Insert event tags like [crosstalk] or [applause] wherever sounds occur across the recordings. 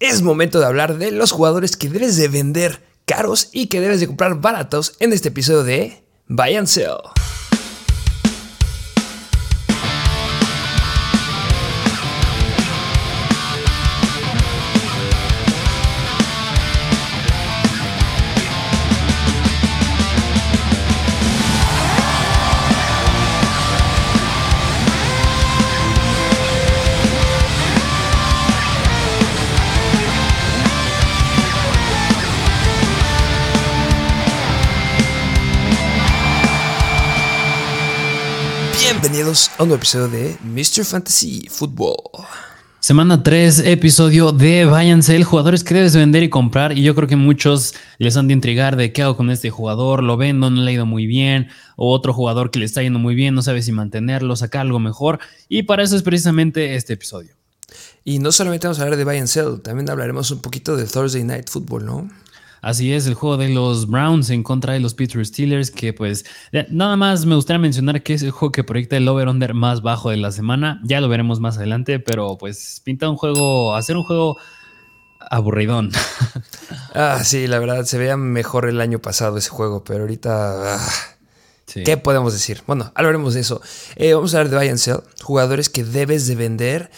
Es momento de hablar de los jugadores que debes de vender caros y que debes de comprar baratos en este episodio de Buy and Sell. Bienvenidos a un nuevo episodio de Mr. Fantasy Football. Semana 3, episodio de Váyanse, el jugadores que debes vender y comprar. Y yo creo que muchos les han de intrigar de qué hago con este jugador, lo vendo, no le ha ido muy bien, o otro jugador que le está yendo muy bien, no sabe si mantenerlo, sacar algo mejor. Y para eso es precisamente este episodio. Y no solamente vamos a hablar de Buy and Sell, también hablaremos un poquito de Thursday Night Football, ¿no? Así es, el juego de los Browns en contra de los Pittsburgh Steelers, que pues nada más me gustaría mencionar que es el juego que proyecta el over-under más bajo de la semana. Ya lo veremos más adelante, pero pues pinta un juego, hacer un juego aburridón. [laughs] Ah, sí, la verdad, se veía mejor el año pasado ese juego, pero ahorita... Ah, ¿Qué podemos decir? Bueno, hablaremos de eso. Eh, vamos a hablar de buy and sell, jugadores que debes de vender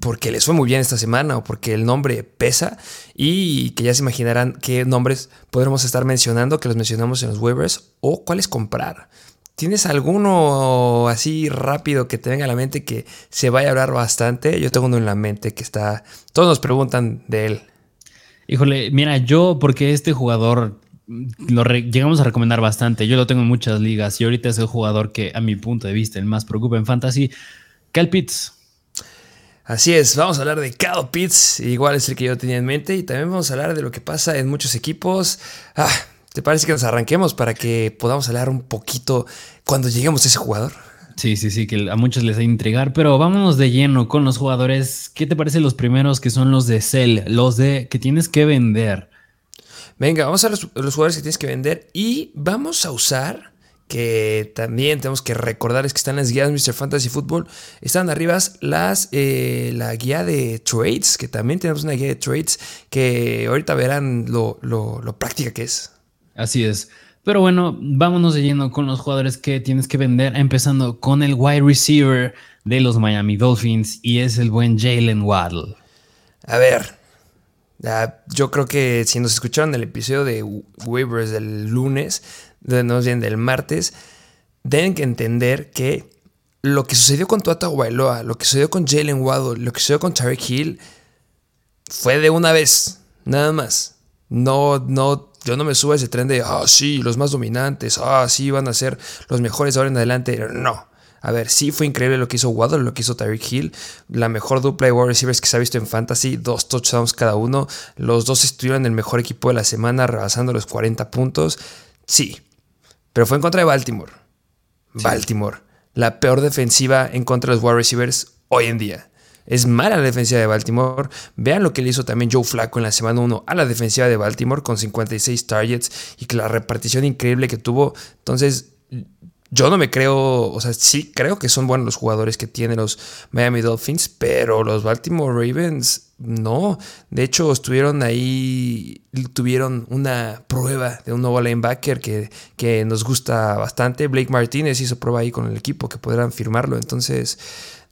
porque les fue muy bien esta semana o porque el nombre pesa y que ya se imaginarán qué nombres podremos estar mencionando, que los mencionamos en los waivers o cuáles comprar. ¿Tienes alguno así rápido que te venga a la mente que se vaya a hablar bastante? Yo tengo uno en la mente que está... Todos nos preguntan de él. Híjole, mira, yo porque este jugador lo llegamos a recomendar bastante, yo lo tengo en muchas ligas y ahorita es el jugador que a mi punto de vista el más preocupa en fantasy, Cal Pitts. Así es, vamos a hablar de Cal Pitts, igual es el que yo tenía en mente, y también vamos a hablar de lo que pasa en muchos equipos. Ah, ¿Te parece que nos arranquemos para que podamos hablar un poquito cuando lleguemos a ese jugador? Sí, sí, sí, que a muchos les va a intrigar, pero vámonos de lleno con los jugadores. ¿Qué te parece los primeros que son los de sell, los de que tienes que vender? Venga, vamos a los, los jugadores que tienes que vender y vamos a usar que también tenemos que recordar es que están las guías Mr. Fantasy Football. Están arriba las, eh, la guía de trades, que también tenemos una guía de trades que ahorita verán lo, lo, práctica que es. Así es. Pero bueno, vámonos de lleno con los jugadores que tienes que vender, empezando con el wide receiver de los Miami Dolphins y es el buen Jalen Waddle. A ver, yo creo que si nos escucharon el episodio de waivers del lunes, no del martes, deben que entender que lo que sucedió con Tuata Bailoa, lo que sucedió con Jalen Waddle, lo que sucedió con Tarek Hill, fue de una vez, nada más. No, no, yo no me subo a ese tren de, ah, sí, los más dominantes, ah, sí, van a ser los mejores ahora en adelante. No. A ver, sí fue increíble lo que hizo Waddle, lo que hizo Tyreek Hill, la mejor dupla de wide receivers que se ha visto en Fantasy, dos touchdowns cada uno. Los dos estuvieron en el mejor equipo de la semana, rebasando los 40 puntos. Sí, pero fue en contra de Baltimore. Baltimore, la peor defensiva en contra de los wide receivers hoy en día. Es mala la defensiva de Baltimore. Vean lo que le hizo también Joe Flacco en la semana 1 a la defensiva de Baltimore con 56 targets y que la repartición increíble que tuvo. Entonces, yo no me creo, o sea, sí creo que son buenos los jugadores que tienen los Miami Dolphins, pero los Baltimore Ravens no. De hecho, estuvieron ahí, tuvieron una prueba de un nuevo linebacker que, que nos gusta bastante. Blake Martínez hizo prueba ahí con el equipo que podrán firmarlo. Entonces,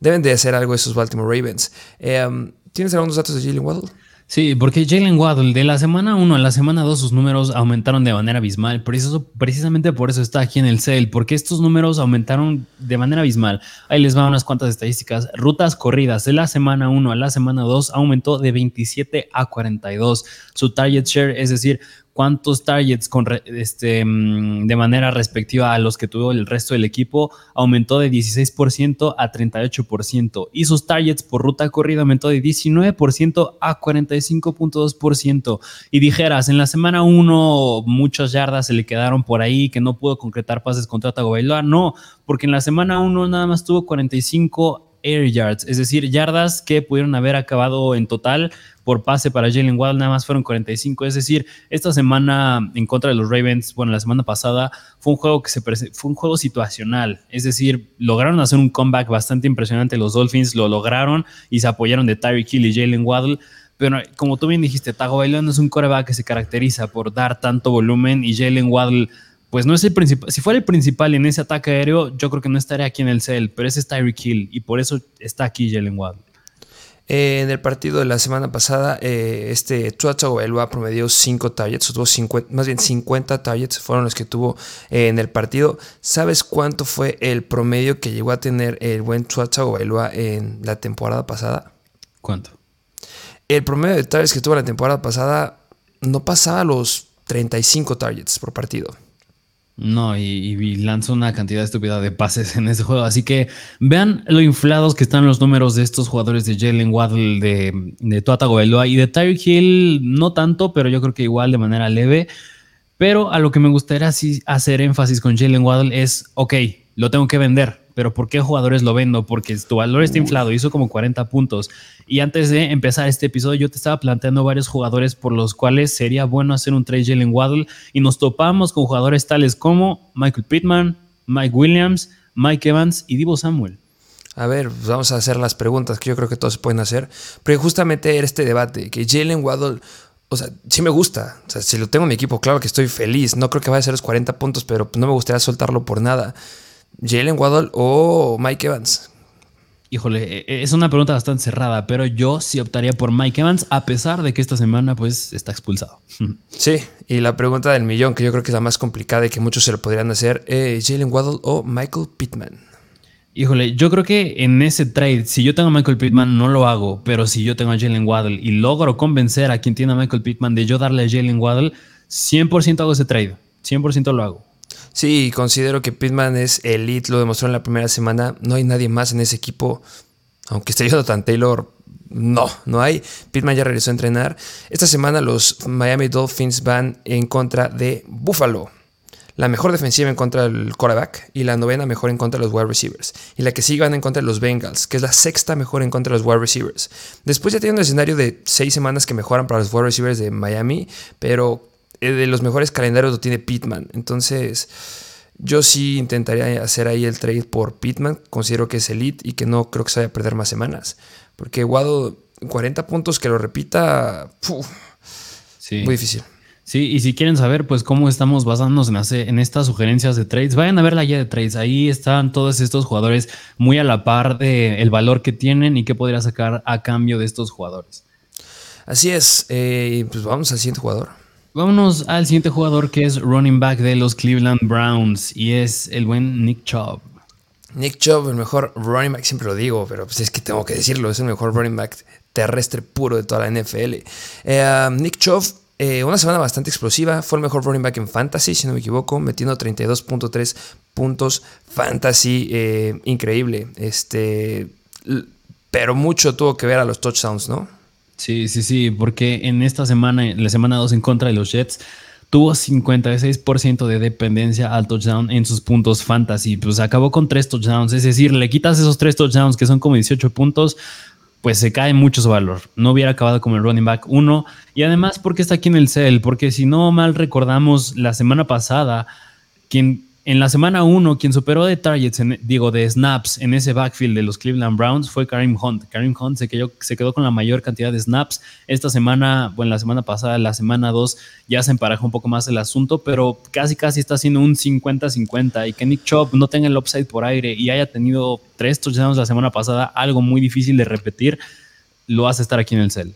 deben de hacer algo esos Baltimore Ravens. Eh, ¿Tienes algunos datos de Jalen Waddle? Sí, porque Jalen Waddle de la semana 1 a la semana 2 sus números aumentaron de manera abismal. precisamente por eso está aquí en el sale, porque estos números aumentaron de manera abismal. Ahí les van unas cuantas estadísticas. Rutas corridas de la semana 1 a la semana 2 aumentó de 27 a 42. Su target share, es decir, cuántos targets con, este, mm, de manera respectiva a los que tuvo el resto del equipo aumentó de 16% a 38% y sus targets por ruta corrida aumentó de 19% a 45.2%. Y dijeras, en la semana 1 muchas yardas se le quedaron por ahí que no pudo concretar pases contra Tagovailoa. No, porque en la semana 1 nada más tuvo 45 air yards, es decir, yardas que pudieron haber acabado en total por pase para Jalen Waddle, nada más fueron 45. Es decir, esta semana en contra de los Ravens, bueno, la semana pasada fue un juego que se fue un juego situacional. Es decir, lograron hacer un comeback bastante impresionante los Dolphins, lo lograron y se apoyaron de Tyreek Hill y Jalen Waddle Pero como tú bien dijiste, Tagovailoa no es un coreback que se caracteriza por dar tanto volumen y Jalen Waddle pues no es el principal. Si fuera el principal en ese ataque aéreo, yo creo que no estaría aquí en el cel, pero ese es Tyreek Hill y por eso está aquí Jalen Waddle. Eh, en el partido de la semana pasada, eh, este Tua Tagovailoa promedió 5 targets, tuvo 50, más bien 50 targets fueron los que tuvo eh, en el partido. ¿Sabes cuánto fue el promedio que llegó a tener el buen Tua Tagovailoa en la temporada pasada? ¿Cuánto? El promedio de targets que tuvo la temporada pasada no pasaba los 35 targets por partido. No, y, lanza una cantidad estúpida de pases en ese juego. Así que vean lo inflados que están los números de estos jugadores de Jalen Waddle, de, de Tuata y de Tyreek Hill, no tanto, pero yo creo que igual de manera leve. Pero a lo que me gustaría hacer énfasis con Jalen Waddle es, ok, lo tengo que vender pero ¿por qué jugadores lo vendo? Porque tu valor está inflado, hizo como 40 puntos. Y antes de empezar este episodio, yo te estaba planteando varios jugadores por los cuales sería bueno hacer un trade Jalen Waddle y nos topamos con jugadores tales como Michael Pittman, Mike Williams, Mike Evans y Divo Samuel. A ver, pues vamos a hacer las preguntas que yo creo que todos pueden hacer. Pero justamente era este debate, que Jalen Waddle, o sea, sí me gusta. O sea, si lo tengo en mi equipo, claro que estoy feliz. No creo que vaya a ser los 40 puntos, pero no me gustaría soltarlo por nada. Jalen Waddle o Mike Evans? Híjole, e, e, es una pregunta bastante cerrada, pero yo sí optaría por Mike Evans, a pesar de que esta semana pues está expulsado. [laughs] Sí, y la pregunta del millón, que yo creo que es la más complicada y que muchos se lo podrían hacer, eh, Jalen Waddle o Michael Pittman. Híjole, yo creo que en ese trade, si yo tengo a Michael Pittman, no lo hago, pero si yo tengo a Jalen Waddle y logro convencer a quien tiene a Michael Pittman de yo darle a Jalen Waddle, 100% hago ese trade, 100% lo hago. Sí, considero que Pittman es elite, lo demostró en la primera semana. No hay nadie más en ese equipo. Aunque esté tan Taylor, no, no hay. Pittman ya regresó a entrenar. Esta semana los Miami Dolphins van en contra de Buffalo. La mejor defensiva en contra del quarterback y la novena mejor en contra de los wide receivers. Y la que sigue van en contra de los Bengals, que es la sexta mejor en contra de los wide receivers. Después ya tiene un escenario de seis semanas que mejoran para los wide receivers de Miami, pero de los mejores calendarios lo tiene Pittman. Entonces, yo sí intentaría hacer ahí el trade por Pittman. Considero que es elite y que no creo que se vaya a perder más semanas. Porque Guado, 40 puntos que lo repita, muy difícil. Sí, y si quieren saber pues cómo estamos basándonos en, en, estas sugerencias de trades, vayan a ver la guía de trades. Ahí están todos estos jugadores muy a la par del el valor que tienen y qué podría sacar a cambio de estos jugadores. Así es, eh, pues vamos al siguiente jugador. Vámonos al siguiente jugador que es running back de los Cleveland Browns y es el buen Nick Chubb. Nick Chubb, el mejor running back, siempre lo digo, pero pues es que tengo que decirlo, es el mejor running back terrestre puro de toda la NFL. Eh, um, Nick Chubb, eh, una semana bastante explosiva, fue el mejor running back en fantasy, si no me equivoco, metiendo 32.3 puntos fantasy, eh, increíble. Este, pero mucho tuvo que ver a los touchdowns, ¿no? Sí, sí, sí, porque en esta semana, en la semana 2 en contra de los Jets, tuvo 56% de dependencia al touchdown en sus puntos fantasy. Pues acabó con tres touchdowns, es decir, le quitas esos tres touchdowns que son como 18 puntos, pues se cae mucho su valor. No hubiera acabado como el running back 1. Y además, porque está aquí en el cel, porque si no mal recordamos, la semana pasada, quien en la semana 1, quien superó de targets, digo, de snaps en ese backfield de los Cleveland Browns fue Karim Hunt. Karim Hunt se quedó, se quedó con la mayor cantidad de snaps. Esta semana, bueno, la semana pasada, la semana 2, ya se emparejó un poco más el asunto, pero casi casi está haciendo un 50-50. Y que Nick Chubb no tenga el upside por aire y haya tenido tres touchdowns la semana pasada, algo muy difícil de repetir, lo hace estar aquí en el cel.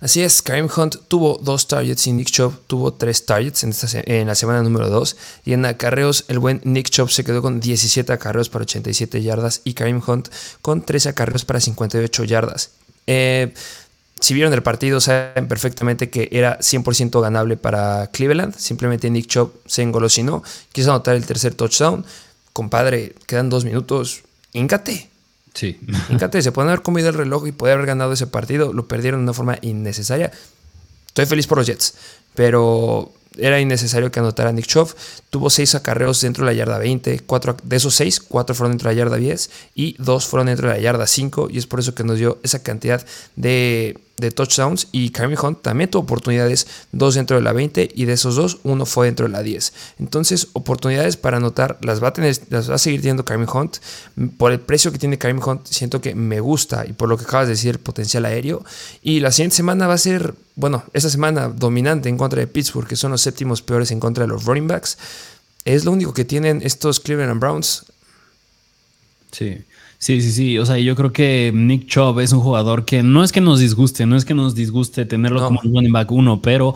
Así es, Karim Hunt tuvo dos targets y Nick Chubb tuvo tres targets en, en la semana número 2. Y en acarreos, el buen Nick Chubb se quedó con 17 acarreos para 87 yardas y Karim Hunt con 13 acarreos para 58 yardas. Eh, si vieron el partido, saben perfectamente que era 100% ganable para Cleveland. Simplemente Nick Chubb se engolosinó, quiso anotar el tercer touchdown. Compadre, quedan dos minutos. Íncate. Sí. Fíjate, se pueden haber comido el reloj y poder haber ganado ese partido. Lo perdieron de una forma innecesaria. Estoy feliz por los Jets, pero era innecesario que anotara Nick Chubb. Tuvo seis acarreos dentro de la yarda 20. Cuatro, de esos seis, cuatro fueron dentro de la yarda 10 y dos fueron dentro de la yarda 5. Y es por eso que nos dio esa cantidad de, de touchdowns y Kareem Hunt también tuvo oportunidades, dos dentro de la 20 y de esos dos, uno fue dentro de la 10. Entonces, oportunidades para anotar las va a, tener, las va a seguir teniendo Kareem Hunt. Por el precio que tiene Kareem Hunt, siento que me gusta y por lo que acabas de decir, potencial aéreo. Y la siguiente semana va a ser, bueno, esta semana dominante en contra de Pittsburgh, que son los séptimos peores en contra de los running backs. Es lo único que tienen estos Cleveland Browns. Sí. Sí, sí, sí. O sea, yo creo que Nick Chubb es un jugador que no es que nos disguste, no es que nos disguste tenerlo como un running back uno, pero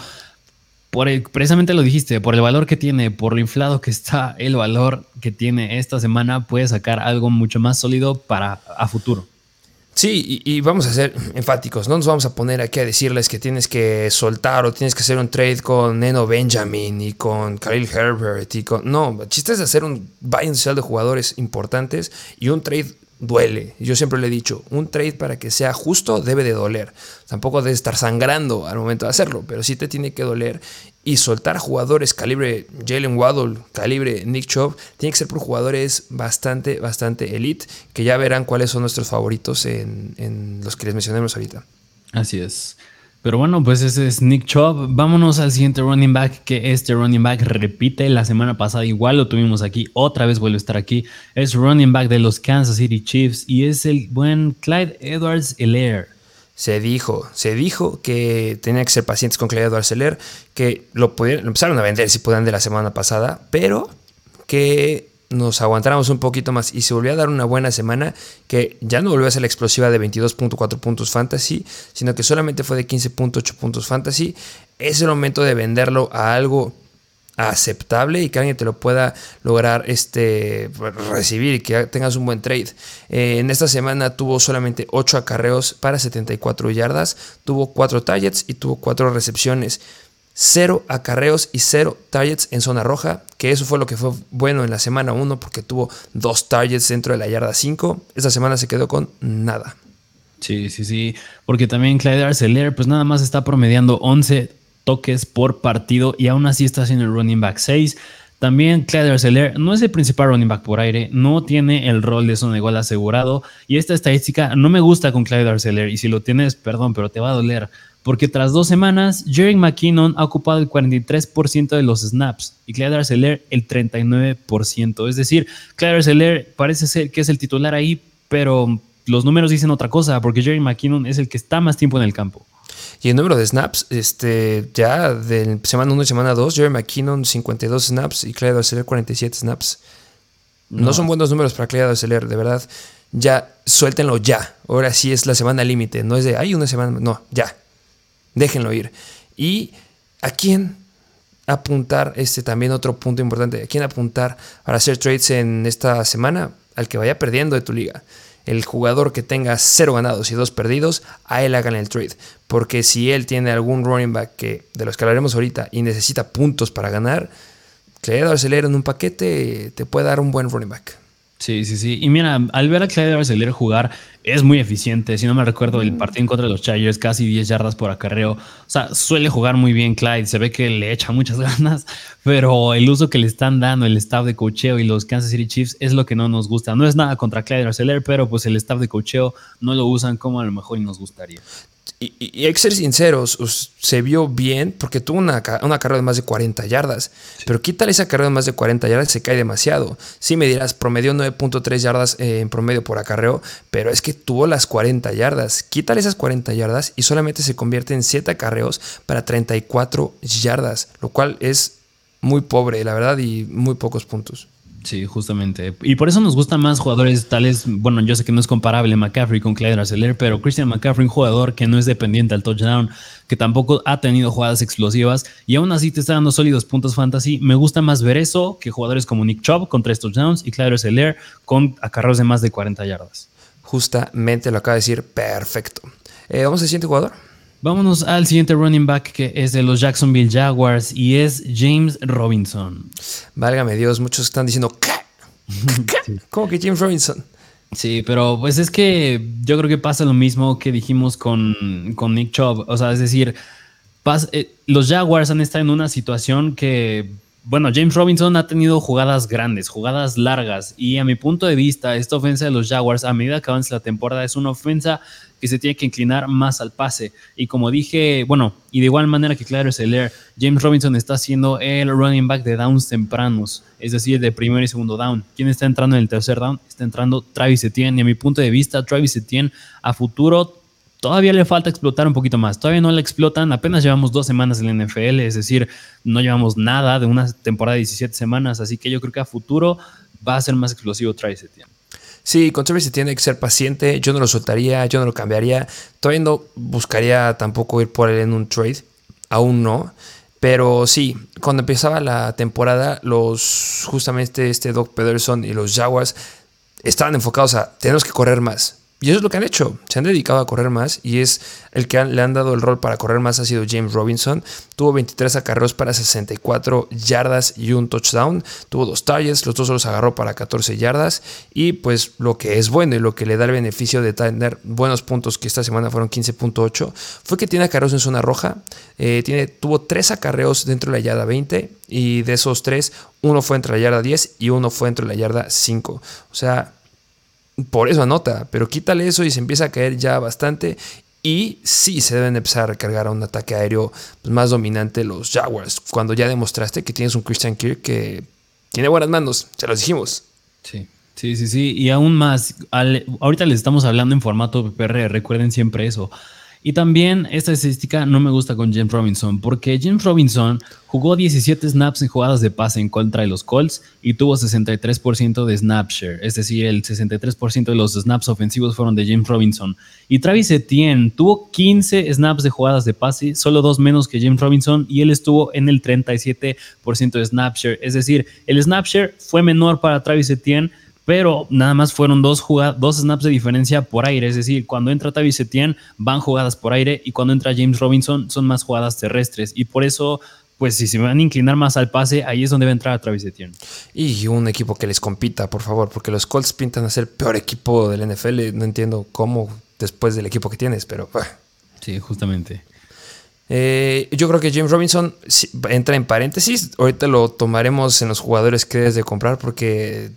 por el, precisamente lo dijiste, por el valor que tiene, por lo inflado que está el valor que tiene esta semana, puede sacar algo mucho más sólido para a futuro. Sí, y, vamos a ser enfáticos. No nos vamos a poner aquí a decirles que tienes que soltar o tienes que hacer un trade con Neno Benjamin y con Khalil Herbert y con. No, el chiste es hacer un buy inicial de jugadores importantes y un trade duele. Yo siempre le he dicho, un trade para que sea justo debe de doler. Tampoco debe estar sangrando al momento de hacerlo, pero sí te tiene que doler. Y soltar jugadores calibre Jalen Waddle, calibre Nick Chubb, tiene que ser por jugadores bastante, bastante elite, que ya verán cuáles son nuestros favoritos en, en los que les mencionamos ahorita. Así es. Pero bueno, pues ese es Nick Chubb. Vámonos al siguiente running back, que este running back repite la semana pasada, igual lo tuvimos aquí, otra vez vuelve a estar aquí. Es running back de los Kansas City Chiefs y es el buen Clyde Edwards Elair. Se dijo, se dijo que tenía que ser pacientes con Clyde Edwards Elair, que lo, pudieron, lo empezaron a vender si puedan de la semana pasada, pero que nos aguantáramos un poquito más y se volvió a dar una buena semana que ya no volvió a ser la explosiva de 22.4 puntos fantasy, sino que solamente fue de 15.8 puntos fantasy, es el momento de venderlo a algo aceptable y que alguien te lo pueda lograr este, recibir y que tengas un buen trade. Eh, en esta semana tuvo solamente 8 acarreos para 74 yardas, tuvo 4 targets y tuvo 4 recepciones. 0 acarreos y 0 targets en zona roja, que eso fue lo que fue bueno en la semana 1 porque tuvo 2 targets dentro de la yarda 5. Esta semana se quedó con nada. Sí, sí, sí, porque también Clyde Arcelor pues nada más está promediando 11 toques por partido y aún así está haciendo el running back 6. También Clyde Arcelor no es el principal running back por aire, no tiene el rol de zona igual asegurado y esta estadística no me gusta con Clyde Arcelor y si lo tienes, perdón, pero te va a doler porque tras dos semanas, Jerry McKinnon ha ocupado el 43% de los snaps y Clyde Arcelor el 39%. Es decir, Clyde Arcelor parece ser que es el titular ahí, pero los números dicen otra cosa, porque Jerry McKinnon es el que está más tiempo en el campo. Y el número de snaps, este, ya de semana 1 y semana 2, Jerry McKinnon 52 snaps y Clyde Arcelor 47 snaps. No. son buenos números para Clyde Arcelor, de verdad. Ya, suéltenlo ya. Ahora sí es la semana límite. No es de, hay una semana. No, ya déjenlo ir. Y a quién apuntar, este también otro punto importante, a quién apuntar para hacer trades en esta semana, al que vaya perdiendo de tu liga. El jugador que tenga cero ganados y dos perdidos, a él hagan el trade. Porque si él tiene algún running back que de los que hablaremos ahorita y necesita puntos para ganar, que acelera en un paquete te puede dar un buen running back. Sí, sí, sí. Y mira, al ver a Clyde Arcelor jugar, es muy eficiente. Si no me recuerdo, el partido en contra de los Chargers, casi 10 yardas por acarreo. O sea, suele jugar muy bien Clyde. Se ve que le echa muchas [laughs] ganas, pero el uso que le están dando el staff de cocheo y los Kansas City Chiefs es lo que no nos gusta. No es nada contra Clyde Arcelor, pero pues el staff de cocheo no lo usan como a lo mejor nos gustaría y, hay que ser sinceros, se vio bien porque tuvo una, carrera de más de 40 yardas. Pero quítale esa carrera de más de 40 yardas, se cae demasiado. Sí me dirás, promedió 9.3 yardas eh, en promedio por acarreo, pero es que tuvo las 40 yardas. Quítale esas 40 yardas y solamente se convierte en 7 acarreos para 34 yardas, lo cual es muy pobre, la verdad, y muy pocos puntos. Sí, justamente. Y por eso nos gustan más jugadores tales, bueno, yo sé que no es comparable McCaffrey con Clyde Arcelor, pero Christian McCaffrey, un jugador que no es dependiente al touchdown, que tampoco ha tenido jugadas explosivas y aún así te está dando sólidos puntos fantasy. Me gusta más ver eso que jugadores como Nick Chubb con tres touchdowns y Clyde Arcelor con acarreos de más de 40 yardas. Justamente lo acaba de decir perfecto. Eh, Vamos al siguiente jugador. Vámonos al siguiente running back que es de los Jacksonville Jaguars y es James Robinson. Válgame Dios, muchos están diciendo ¿qué? [laughs] ¿Cómo que James Robinson? Sí, pero pues es que yo creo que pasa lo mismo que dijimos con, con Nick Chubb. O sea, es decir, eh, los Jaguars han estado en una situación que bueno, James Robinson ha tenido jugadas grandes, jugadas largas, y a mi punto de vista, esta ofensa de los Jaguars, a medida que avanza la temporada, es una ofensa que se tiene que inclinar más al pase. Y como dije, bueno, y de igual manera que Claro Seller, James Robinson está siendo el running back de downs tempranos, es decir, de primer y segundo down. ¿Quién está entrando en el tercer down? Está entrando Travis Etienne, y a mi punto de vista, Travis Etienne a futuro todavía le falta explotar un poquito más. Todavía no le explotan. Apenas llevamos dos semanas en la NFL, es decir, no llevamos nada de una temporada de 17 semanas. Así que yo creo que a futuro va a ser más explosivo Travis Etienne. Sí, con Travis Etienne hay que ser paciente. Yo no lo soltaría, yo no lo cambiaría. Todavía no buscaría tampoco ir por él en un trade. Aún no. Pero sí, cuando empezaba la temporada, los justamente este Doc Pederson y los Jaguars estaban enfocados a tenemos que correr más y eso es lo que han hecho. Se han dedicado a correr más y es el que le han dado el rol para correr más ha sido James Robinson. Tuvo 23 acarreos para 64 yardas y un touchdown. Tuvo dos targets, los dos los agarró para 14 yardas. Y pues lo que es bueno y lo que le da el beneficio de tener buenos puntos, que esta semana fueron 15.8, fue que tiene acarreos en zona roja. Eh, tiene, tuvo tres acarreos dentro de la yarda 20 y de esos tres, uno fue entre la yarda 10 y uno fue entre la yarda 5. O sea, por eso anota, pero quítale eso y se empieza a caer ya bastante. Y sí se deben empezar a recargar a un ataque aéreo pues, más dominante los Jaguars. Cuando ya demostraste que tienes un Christian Kirk que tiene buenas manos, se los dijimos. Sí, sí, sí, sí. Y aún más, ahorita les estamos hablando en formato PPR, recuerden siempre eso. Y también esta estadística no me gusta con James Robinson, porque James Robinson jugó 17 snaps en jugadas de pase en contra de los Colts y tuvo 63% de snap share, es decir, el 63% de los snaps ofensivos fueron de James Robinson. Y Travis Etienne tuvo 15 snaps de jugadas de pase, solo dos menos que James Robinson, y él estuvo en el 37% de snap share, es decir, el snap share fue menor para Travis Etienne pero nada más fueron dos, dos snaps de diferencia por aire. Es decir, cuando entra Travis Etienne van jugadas por aire y cuando entra James Robinson son más jugadas terrestres. Y por eso, pues si se van a inclinar más al pase, ahí es donde va a entrar Travis Etienne. Y un equipo que les compita, por favor, porque los Colts pintan a ser peor equipo del NFL. No entiendo cómo después del equipo que tienes, pero... Sí, justamente. Eh, yo creo que James Robinson entra en paréntesis. Ahorita lo tomaremos en los jugadores que debes de comprar porque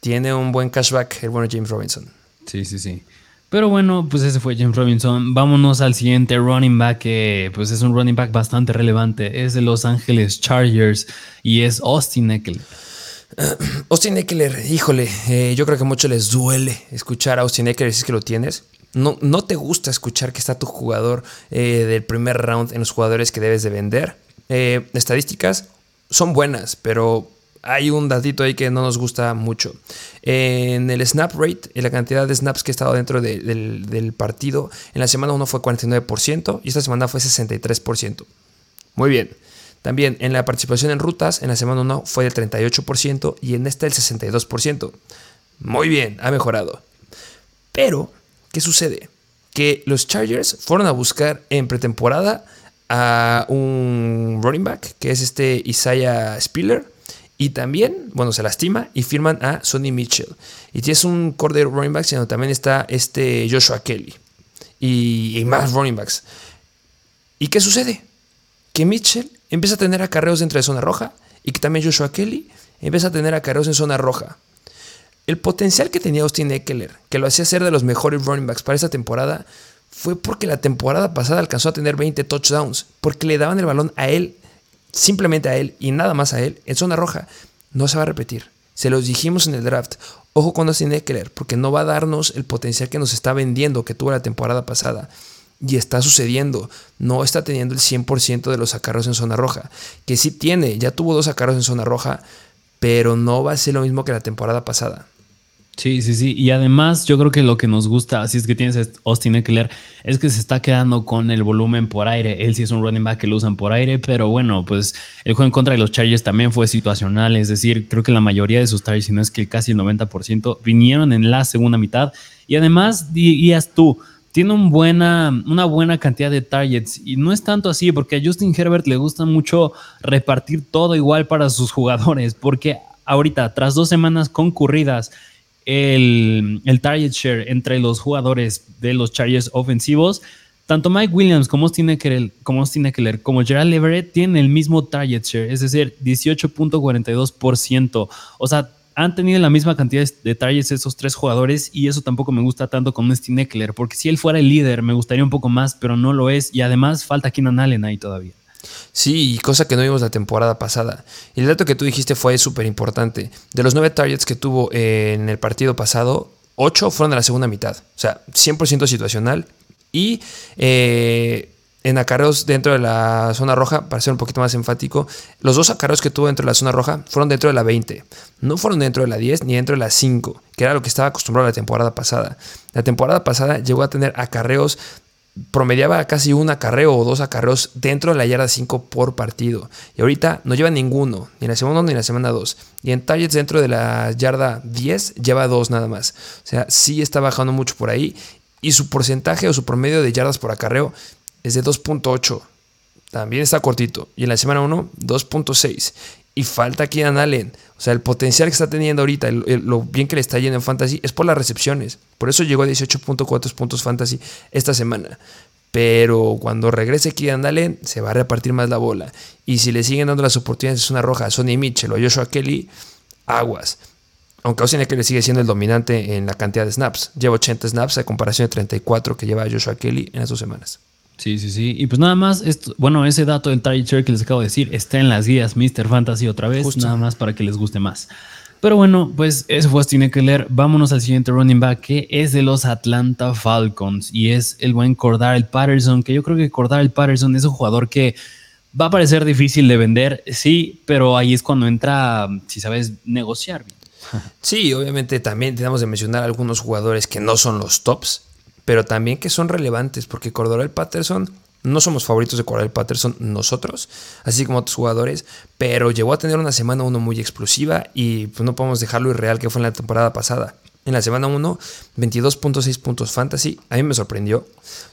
tiene un buen cashback el bueno James Robinson. Sí, sí, sí. Pero bueno, pues ese fue James Robinson. Vámonos al siguiente running back, que pues es un running back bastante relevante. Es de Los Ángeles Chargers y es Austin Eckler. [clears throat] Austin Eckler, híjole, eh, yo creo que a muchos les duele escuchar a Austin Eckler si es que lo tienes. No, no te gusta escuchar que está tu jugador eh, del primer round en los jugadores que debes de vender. Eh, estadísticas son buenas, pero hay un datito ahí que no nos gusta mucho. En el snap rate, en la cantidad de snaps que he estado dentro del, partido, en la semana 1 fue 49% y esta semana fue 63%. Muy bien. También en la participación en rutas, en la semana 1 fue del 38% y en esta el 62%. Muy bien, ha mejorado. Pero, ¿qué sucede? Que los Chargers fueron a buscar en pretemporada a un running back, que es este Isaiah Spiller y también, bueno, se lastima y firman a Sonny Mitchell. Y tienes un core de running backs, sino también está este Joshua Kelly. Y, más running backs. ¿Y qué sucede? Que Mitchell empieza a tener acarreos dentro de zona roja y que también Joshua Kelly empieza a tener acarreos en zona roja. El potencial que tenía Austin Eckler, que lo hacía ser de los mejores running backs para esta temporada, fue porque la temporada pasada alcanzó a tener 20 touchdowns, porque le daban el balón a él simplemente a él y nada más a él en zona roja, no se va a repetir. Se los dijimos en el draft. Ojo con Austin Eckler, porque no va a darnos el potencial que nos está vendiendo, que tuvo la temporada pasada. Y está sucediendo. No está teniendo el 100% de los acarros en zona roja. Que sí tiene, ya tuvo dos acarros en zona roja, pero no va a ser lo mismo que la temporada pasada. Sí, sí, sí. Y además, yo creo que lo que nos gusta, así es que tienes Austin Eckler, es que se está quedando con el volumen por aire. Él sí es un running back que lo usan por aire, pero bueno, pues el juego en contra de los Chargers también fue situacional. Es decir, creo que la mayoría de sus targets, si no es que casi el 90%, vinieron en la segunda mitad. Y además, dirías tú, tiene un buena, una buena cantidad de targets. Y no es tanto así, porque a Justin Herbert le gusta mucho repartir todo igual para sus jugadores, porque ahorita, tras dos semanas concurridas, el, target share entre los jugadores de los Chargers ofensivos tanto Mike Williams como Austin Eckler, como, Austin Eckler, como Gerald Everett tienen el mismo target share, es decir, 18.42%. O sea, han tenido la misma cantidad de targets esos tres jugadores y eso tampoco me gusta tanto con Austin Eckler, porque si él fuera el líder me gustaría un poco más, pero no lo es y además falta Keenan Allen ahí todavía. Sí, cosa que no vimos la temporada pasada. El dato que tú dijiste fue súper importante. De los nueve targets que tuvo en el partido pasado, ocho fueron de la segunda mitad. O sea, 100% situacional. Y eh, en acarreos dentro de la zona roja, para ser un poquito más enfático, los dos acarreos que tuvo dentro de la zona roja fueron dentro de la 20. No fueron dentro de la 10 ni dentro de la 5, que era lo que estaba acostumbrado la temporada pasada. La temporada pasada llegó a tener acarreos promediaba casi un acarreo o dos acarreos dentro de la yarda 5 por partido. Y ahorita no lleva ninguno, ni en la semana 1 ni en la semana 2. Y en targets dentro de la yarda 10 lleva dos nada más. O sea, sí está bajando mucho por ahí. Y su porcentaje o su promedio de yardas por acarreo es de 2.8. También está cortito. Y en la semana 1, 2.6 y falta Keenan Allen. O sea, el potencial que está teniendo ahorita, lo bien que le está yendo en fantasy, es por las recepciones. Por eso llegó a 18.4 puntos fantasy esta semana. Pero cuando regrese Keenan Allen, se va a repartir más la bola. Y si le siguen dando las oportunidades es una roja a Sonny Mitchell o a Joshua Kelly, aguas. Aunque Austin Kelly sigue siendo el dominante en la cantidad de snaps. Lleva 80 snaps a comparación de 34 que lleva Joshua Kelly en las dos semanas. Sí, sí, sí. Y pues nada más, esto, bueno, ese dato del target share que les acabo de decir está en las guías Mr. Fantasy otra vez, nada más para que les guste más. Pero bueno, pues eso fue tiene que leer. Vámonos al siguiente running back que es de los Atlanta Falcons y es el buen Cordell Patterson, que yo creo que Cordell Patterson es un jugador que va a parecer difícil de vender, sí, pero ahí es cuando entra, si sabes, negociar bien. Sí, obviamente también tenemos de mencionar algunos jugadores que no son los tops pero también que son relevantes, porque Cordell Patterson, no somos favoritos de Cordell Patterson nosotros, así como otros jugadores, pero llegó a tener una semana uno muy explosiva y pues no podemos dejarlo irreal que fue en la temporada pasada. En la semana 1, 22.6 puntos fantasy. A mí me sorprendió.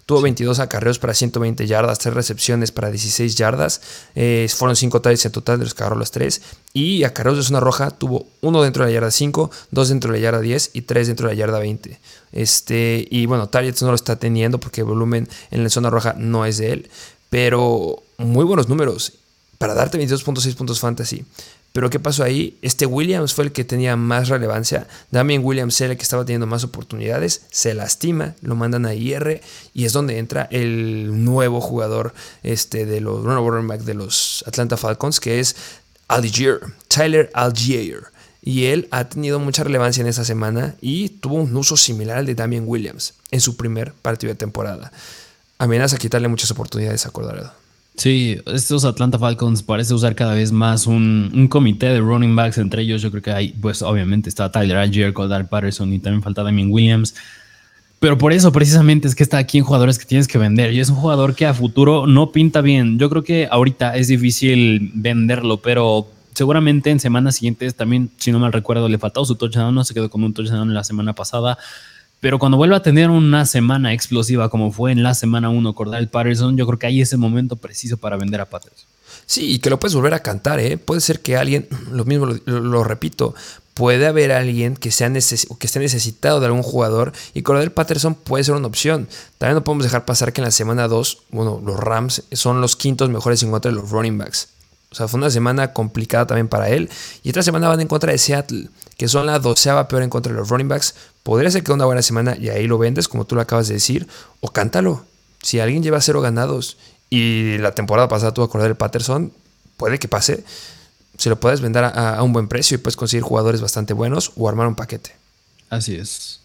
Tuvo 22 acarreos para 120 yardas, 3 recepciones para 16 yardas. Eh, fueron 5 targets en total, de los que agarró los 3. Y acarreos de zona roja tuvo 1 dentro de la yarda 5, 2 dentro de la yarda 10 y 3 dentro de la yarda 20. Este, y bueno, targets no lo está teniendo porque el volumen en la zona roja no es de él. Pero muy buenos números para darte 22.6 puntos fantasy. Pero ¿qué pasó ahí? Este Williams fue el que tenía más relevancia. Damien Williams era el que estaba teniendo más oportunidades. Se lastima, lo mandan a IR y es donde entra el nuevo jugador este, de los de los Atlanta Falcons, que es Algier, Tyler Algier. Y él ha tenido mucha relevancia en esa semana y tuvo un uso similar al de Damien Williams en su primer partido de temporada. Amenaza quitarle muchas oportunidades a Cordero. Sí, estos Atlanta Falcons parece usar cada vez más un, comité de running backs entre ellos. Yo creo que hay, pues obviamente está Tyler Algier, Cordell Patterson y también falta Damien Williams. Pero por eso precisamente es que está aquí en jugadores que tienes que vender. Y es un jugador que a futuro no pinta bien. Yo creo que ahorita es difícil venderlo, pero seguramente en semanas siguientes también, si no mal recuerdo, le faltó su touchdown. No se quedó con un touchdown la semana pasada. Pero cuando vuelva a tener una semana explosiva como fue en la semana 1 Cordell Patterson, yo creo que ahí es el momento preciso para vender a Patterson. Sí, y que lo puedes volver a cantar, ¿eh? Puede ser que alguien, [clears throat] lo mismo lo, repito, puede haber alguien que, sea que esté necesitado de algún jugador y Cordell Patterson puede ser una opción. También no podemos dejar pasar que en la semana 2, bueno, los Rams son los quintos mejores en contra de los running backs. O sea, fue una semana complicada también para él. Y esta semana van en contra de Seattle, que son la doceava peor en contra de los running backs. Podría ser que una buena semana y ahí lo vendes, como tú lo acabas de decir, o cántalo. Si alguien lleva cero ganados y la temporada pasada que acordar el Patterson, puede que pase. Se lo puedes vender a un buen precio y puedes conseguir jugadores bastante buenos o armar un paquete. Así es.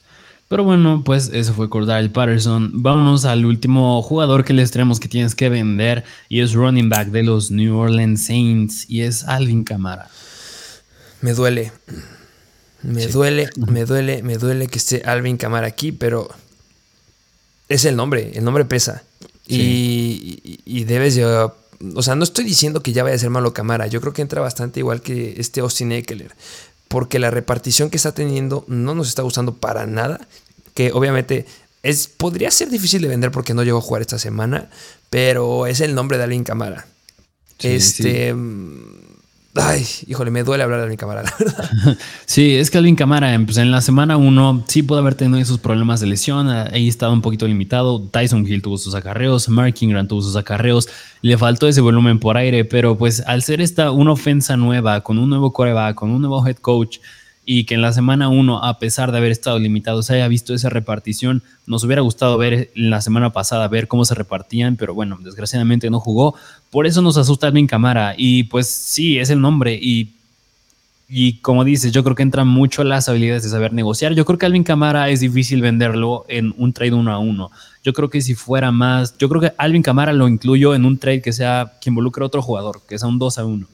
Pero bueno, pues eso fue Cordell Patterson. Vámonos al último jugador que les tenemos que tienes que vender y es running back de los New Orleans Saints y es Alvin Camara. Me duele. Me duele, me duele, me duele que esté Alvin Camara aquí, pero es el nombre, el nombre pesa. Y, y, debes O sea, no estoy diciendo que ya vaya a ser malo Camara. Yo creo que entra bastante igual que este Austin Eckler porque la repartición que está teniendo no nos está gustando para nada, que obviamente es, podría ser difícil de vender porque no llegó a jugar esta semana, pero es el nombre de Alvin Camara. este, mm, Ay, híjole, me duele hablar de Alvin Camara, la [laughs] verdad. Sí, es que Alvin Camara, pues en la semana 1 sí pudo haber tenido esos problemas de lesión, ahí estaba un poquito limitado. Tyson Hill tuvo sus acarreos, Mark Ingram tuvo sus acarreos, le faltó ese volumen por aire, pero pues al ser esta una ofensa nueva, con un nuevo coreback, con un nuevo head coach, y que en la semana 1, a pesar de haber estado limitado, se haya visto esa repartición. Nos hubiera gustado ver la semana pasada, ver cómo se repartían, pero bueno, desgraciadamente no jugó. Por eso nos asusta Alvin Camara. Y pues sí, es el nombre. Y, y como dices, yo creo que entran mucho las habilidades de saber negociar. Yo creo que Alvin Camara es difícil venderlo en un trade uno a uno. Yo creo que si fuera más, yo creo que Alvin Camara lo incluyo en un trade que sea que involucre a otro jugador, que sea un 2 a 1.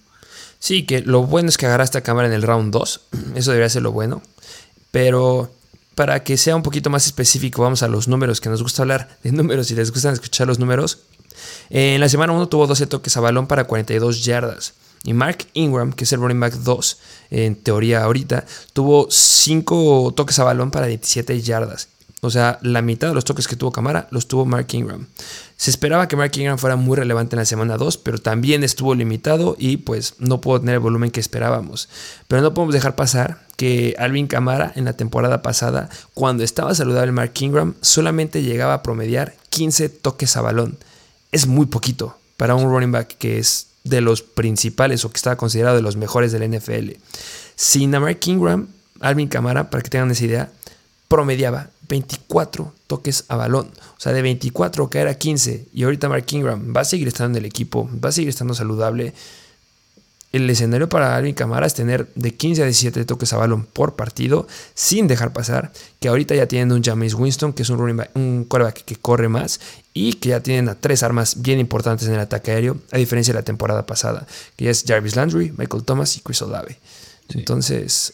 Sí, que lo bueno es que agarraste a cámara en el round 2. [clears throat] Eso debería ser lo bueno. Pero para que sea un poquito más específico, vamos a los números, que nos gusta hablar [laughs] de números y les gustan escuchar los números. En la semana 1 tuvo 12 toques a balón para 42 yardas. Y Mark Ingram, que es el running back 2, en teoría ahorita, tuvo 5 toques a balón para 27 yardas. O sea, la mitad de los toques que tuvo Camara los tuvo Mark Ingram. Se esperaba que Mark Ingram fuera muy relevante en la semana 2, pero también estuvo limitado y pues no pudo tener el volumen que esperábamos. Pero no podemos dejar pasar que Alvin Camara en la temporada pasada, cuando estaba saludable Mark Ingram, solamente llegaba a promediar 15 toques a balón. Es muy poquito para un running back que es de los principales o que estaba considerado de los mejores del NFL. Sin Mark Ingram, Alvin Camara, para que tengan esa idea, promediaba 24 toques a balón. O sea, de 24 caer a 15. Y ahorita Mark Ingram va a seguir estando en el equipo, va a seguir estando saludable. El escenario para Alvin Camara es tener de 15 a 17 toques a balón por partido sin dejar pasar. Que ahorita ya tienen un James Winston, que es un, running un quarterback que corre más. Y que ya tienen a tres armas bien importantes en el ataque aéreo, a diferencia de la temporada pasada, que ya es Jarvis Landry, Michael Thomas y Chris Olave. Entonces,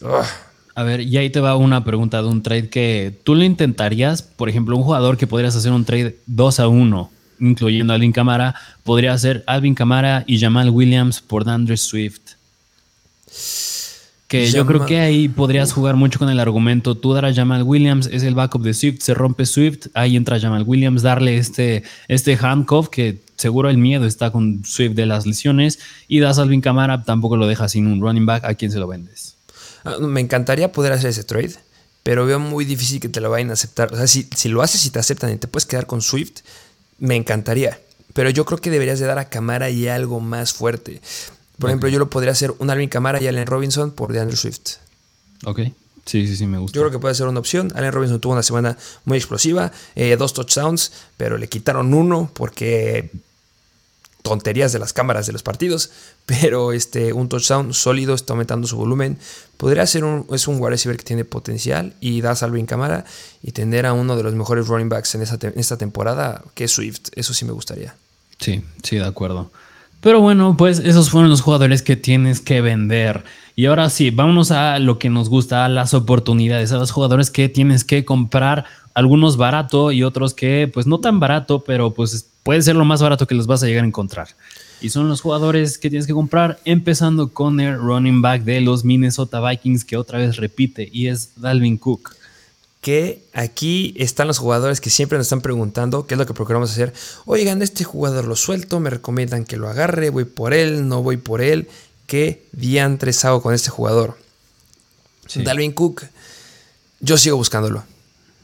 a ver, y ahí te va una pregunta de un trade que tú lo intentarías, por ejemplo, un jugador que podrías hacer un trade 2 a 1, incluyendo a Alvin Camara, podría ser Alvin Camara y Jamal Williams por Dandre Swift. Que yo creo que ahí podrías jugar mucho con el argumento, tú dar a Jamal Williams, es el backup de Swift, se rompe Swift, ahí entra Jamal Williams, darle este, este handcuff que seguro el miedo está con Swift de las lesiones y das a Alvin Camara, tampoco lo dejas sin un running back, ¿a quién se lo vendes? Ah, me encantaría poder hacer ese trade, pero veo muy difícil que te lo vayan a aceptar. O sea, si, lo haces y te aceptan y te puedes quedar con Swift, me encantaría. Pero yo creo que deberías de dar a Camara y algo más fuerte. Por ejemplo, yo lo podría hacer un Alvin Camara y Allen Robinson por DeAndre Swift. Ok. Sí, sí, sí, me gusta. Yo creo que puede ser una opción. Allen Robinson tuvo una semana muy explosiva, eh, dos touchdowns, pero le quitaron uno porque tonterías de las cámaras de los partidos, pero este, un touchdown sólido está aumentando su volumen. Podría ser un, es un wide receiver que tiene potencial y da salvo en cámara y tener a uno de los mejores running backs en, esta temporada, que es Swift. Eso sí me gustaría. Sí, sí, de acuerdo. Pero bueno, pues esos fueron los jugadores que tienes que vender. Y ahora sí, vámonos a lo que nos gusta, a las oportunidades, a los jugadores que tienes que comprar, algunos barato y otros que pues no tan barato, pero pues puede ser lo más barato que los vas a llegar a encontrar. Y son los jugadores que tienes que comprar, empezando con el running back de los Minnesota Vikings, que otra vez repite, y es Dalvin Cook. Que aquí están los jugadores que siempre nos están preguntando qué es lo que procuramos hacer. Oigan, este jugador lo suelto, me recomiendan que lo agarre, voy por él, no voy por él. ¿Qué diantres hago con este jugador? Dalvin Cook, yo sigo buscándolo.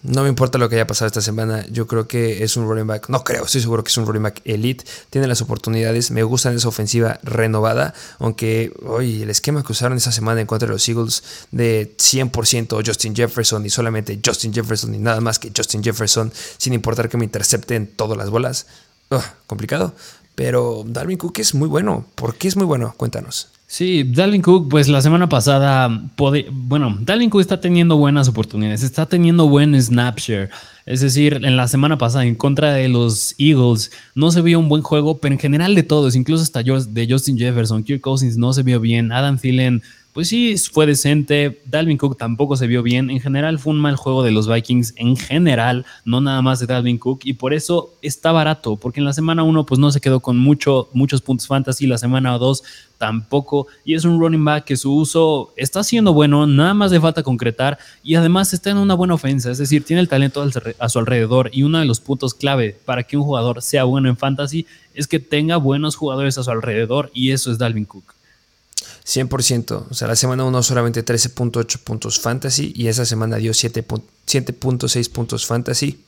No me importa lo que haya pasado esta semana. Yo creo que es un running back. No creo, estoy seguro que es un running back elite. Tiene las oportunidades. Me gusta esa ofensiva renovada. Aunque hoy el esquema que usaron esa semana en contra de los Eagles de 100% Justin Jefferson y solamente Justin Jefferson y nada más que Justin Jefferson, sin importar que me intercepten todas las bolas. complicado. Pero Darwin Cook es muy bueno. ¿Por qué es muy bueno? Cuéntanos. Sí, Dalvin Cook, pues la semana pasada, bueno, Dalvin Cook está teniendo buenas oportunidades, está teniendo buen snapshare. Es decir, en la semana pasada en contra de los Eagles no se vio un buen juego, pero en general de todos, incluso hasta de Justin Jefferson, Kirk Cousins no se vio bien, Adam Thielen pues sí, fue decente. Dalvin Cook tampoco se vio bien. En general fue un mal juego de los Vikings, en general, no nada más de Dalvin Cook. Y por eso está barato, porque en la semana 1 pues no se quedó con mucho, muchos puntos fantasy, la semana 2 tampoco. Y es un running back que su uso está siendo bueno, nada más le falta concretar. Y además está en una buena ofensa, es decir, tiene el talento a su alrededor. Y uno de los puntos clave para que un jugador sea bueno en fantasy es que tenga buenos jugadores a su alrededor. Y eso es Dalvin Cook. 100%. O sea, la semana 1 solamente 13.8 puntos fantasy y esa semana dio 7.6 puntos fantasy.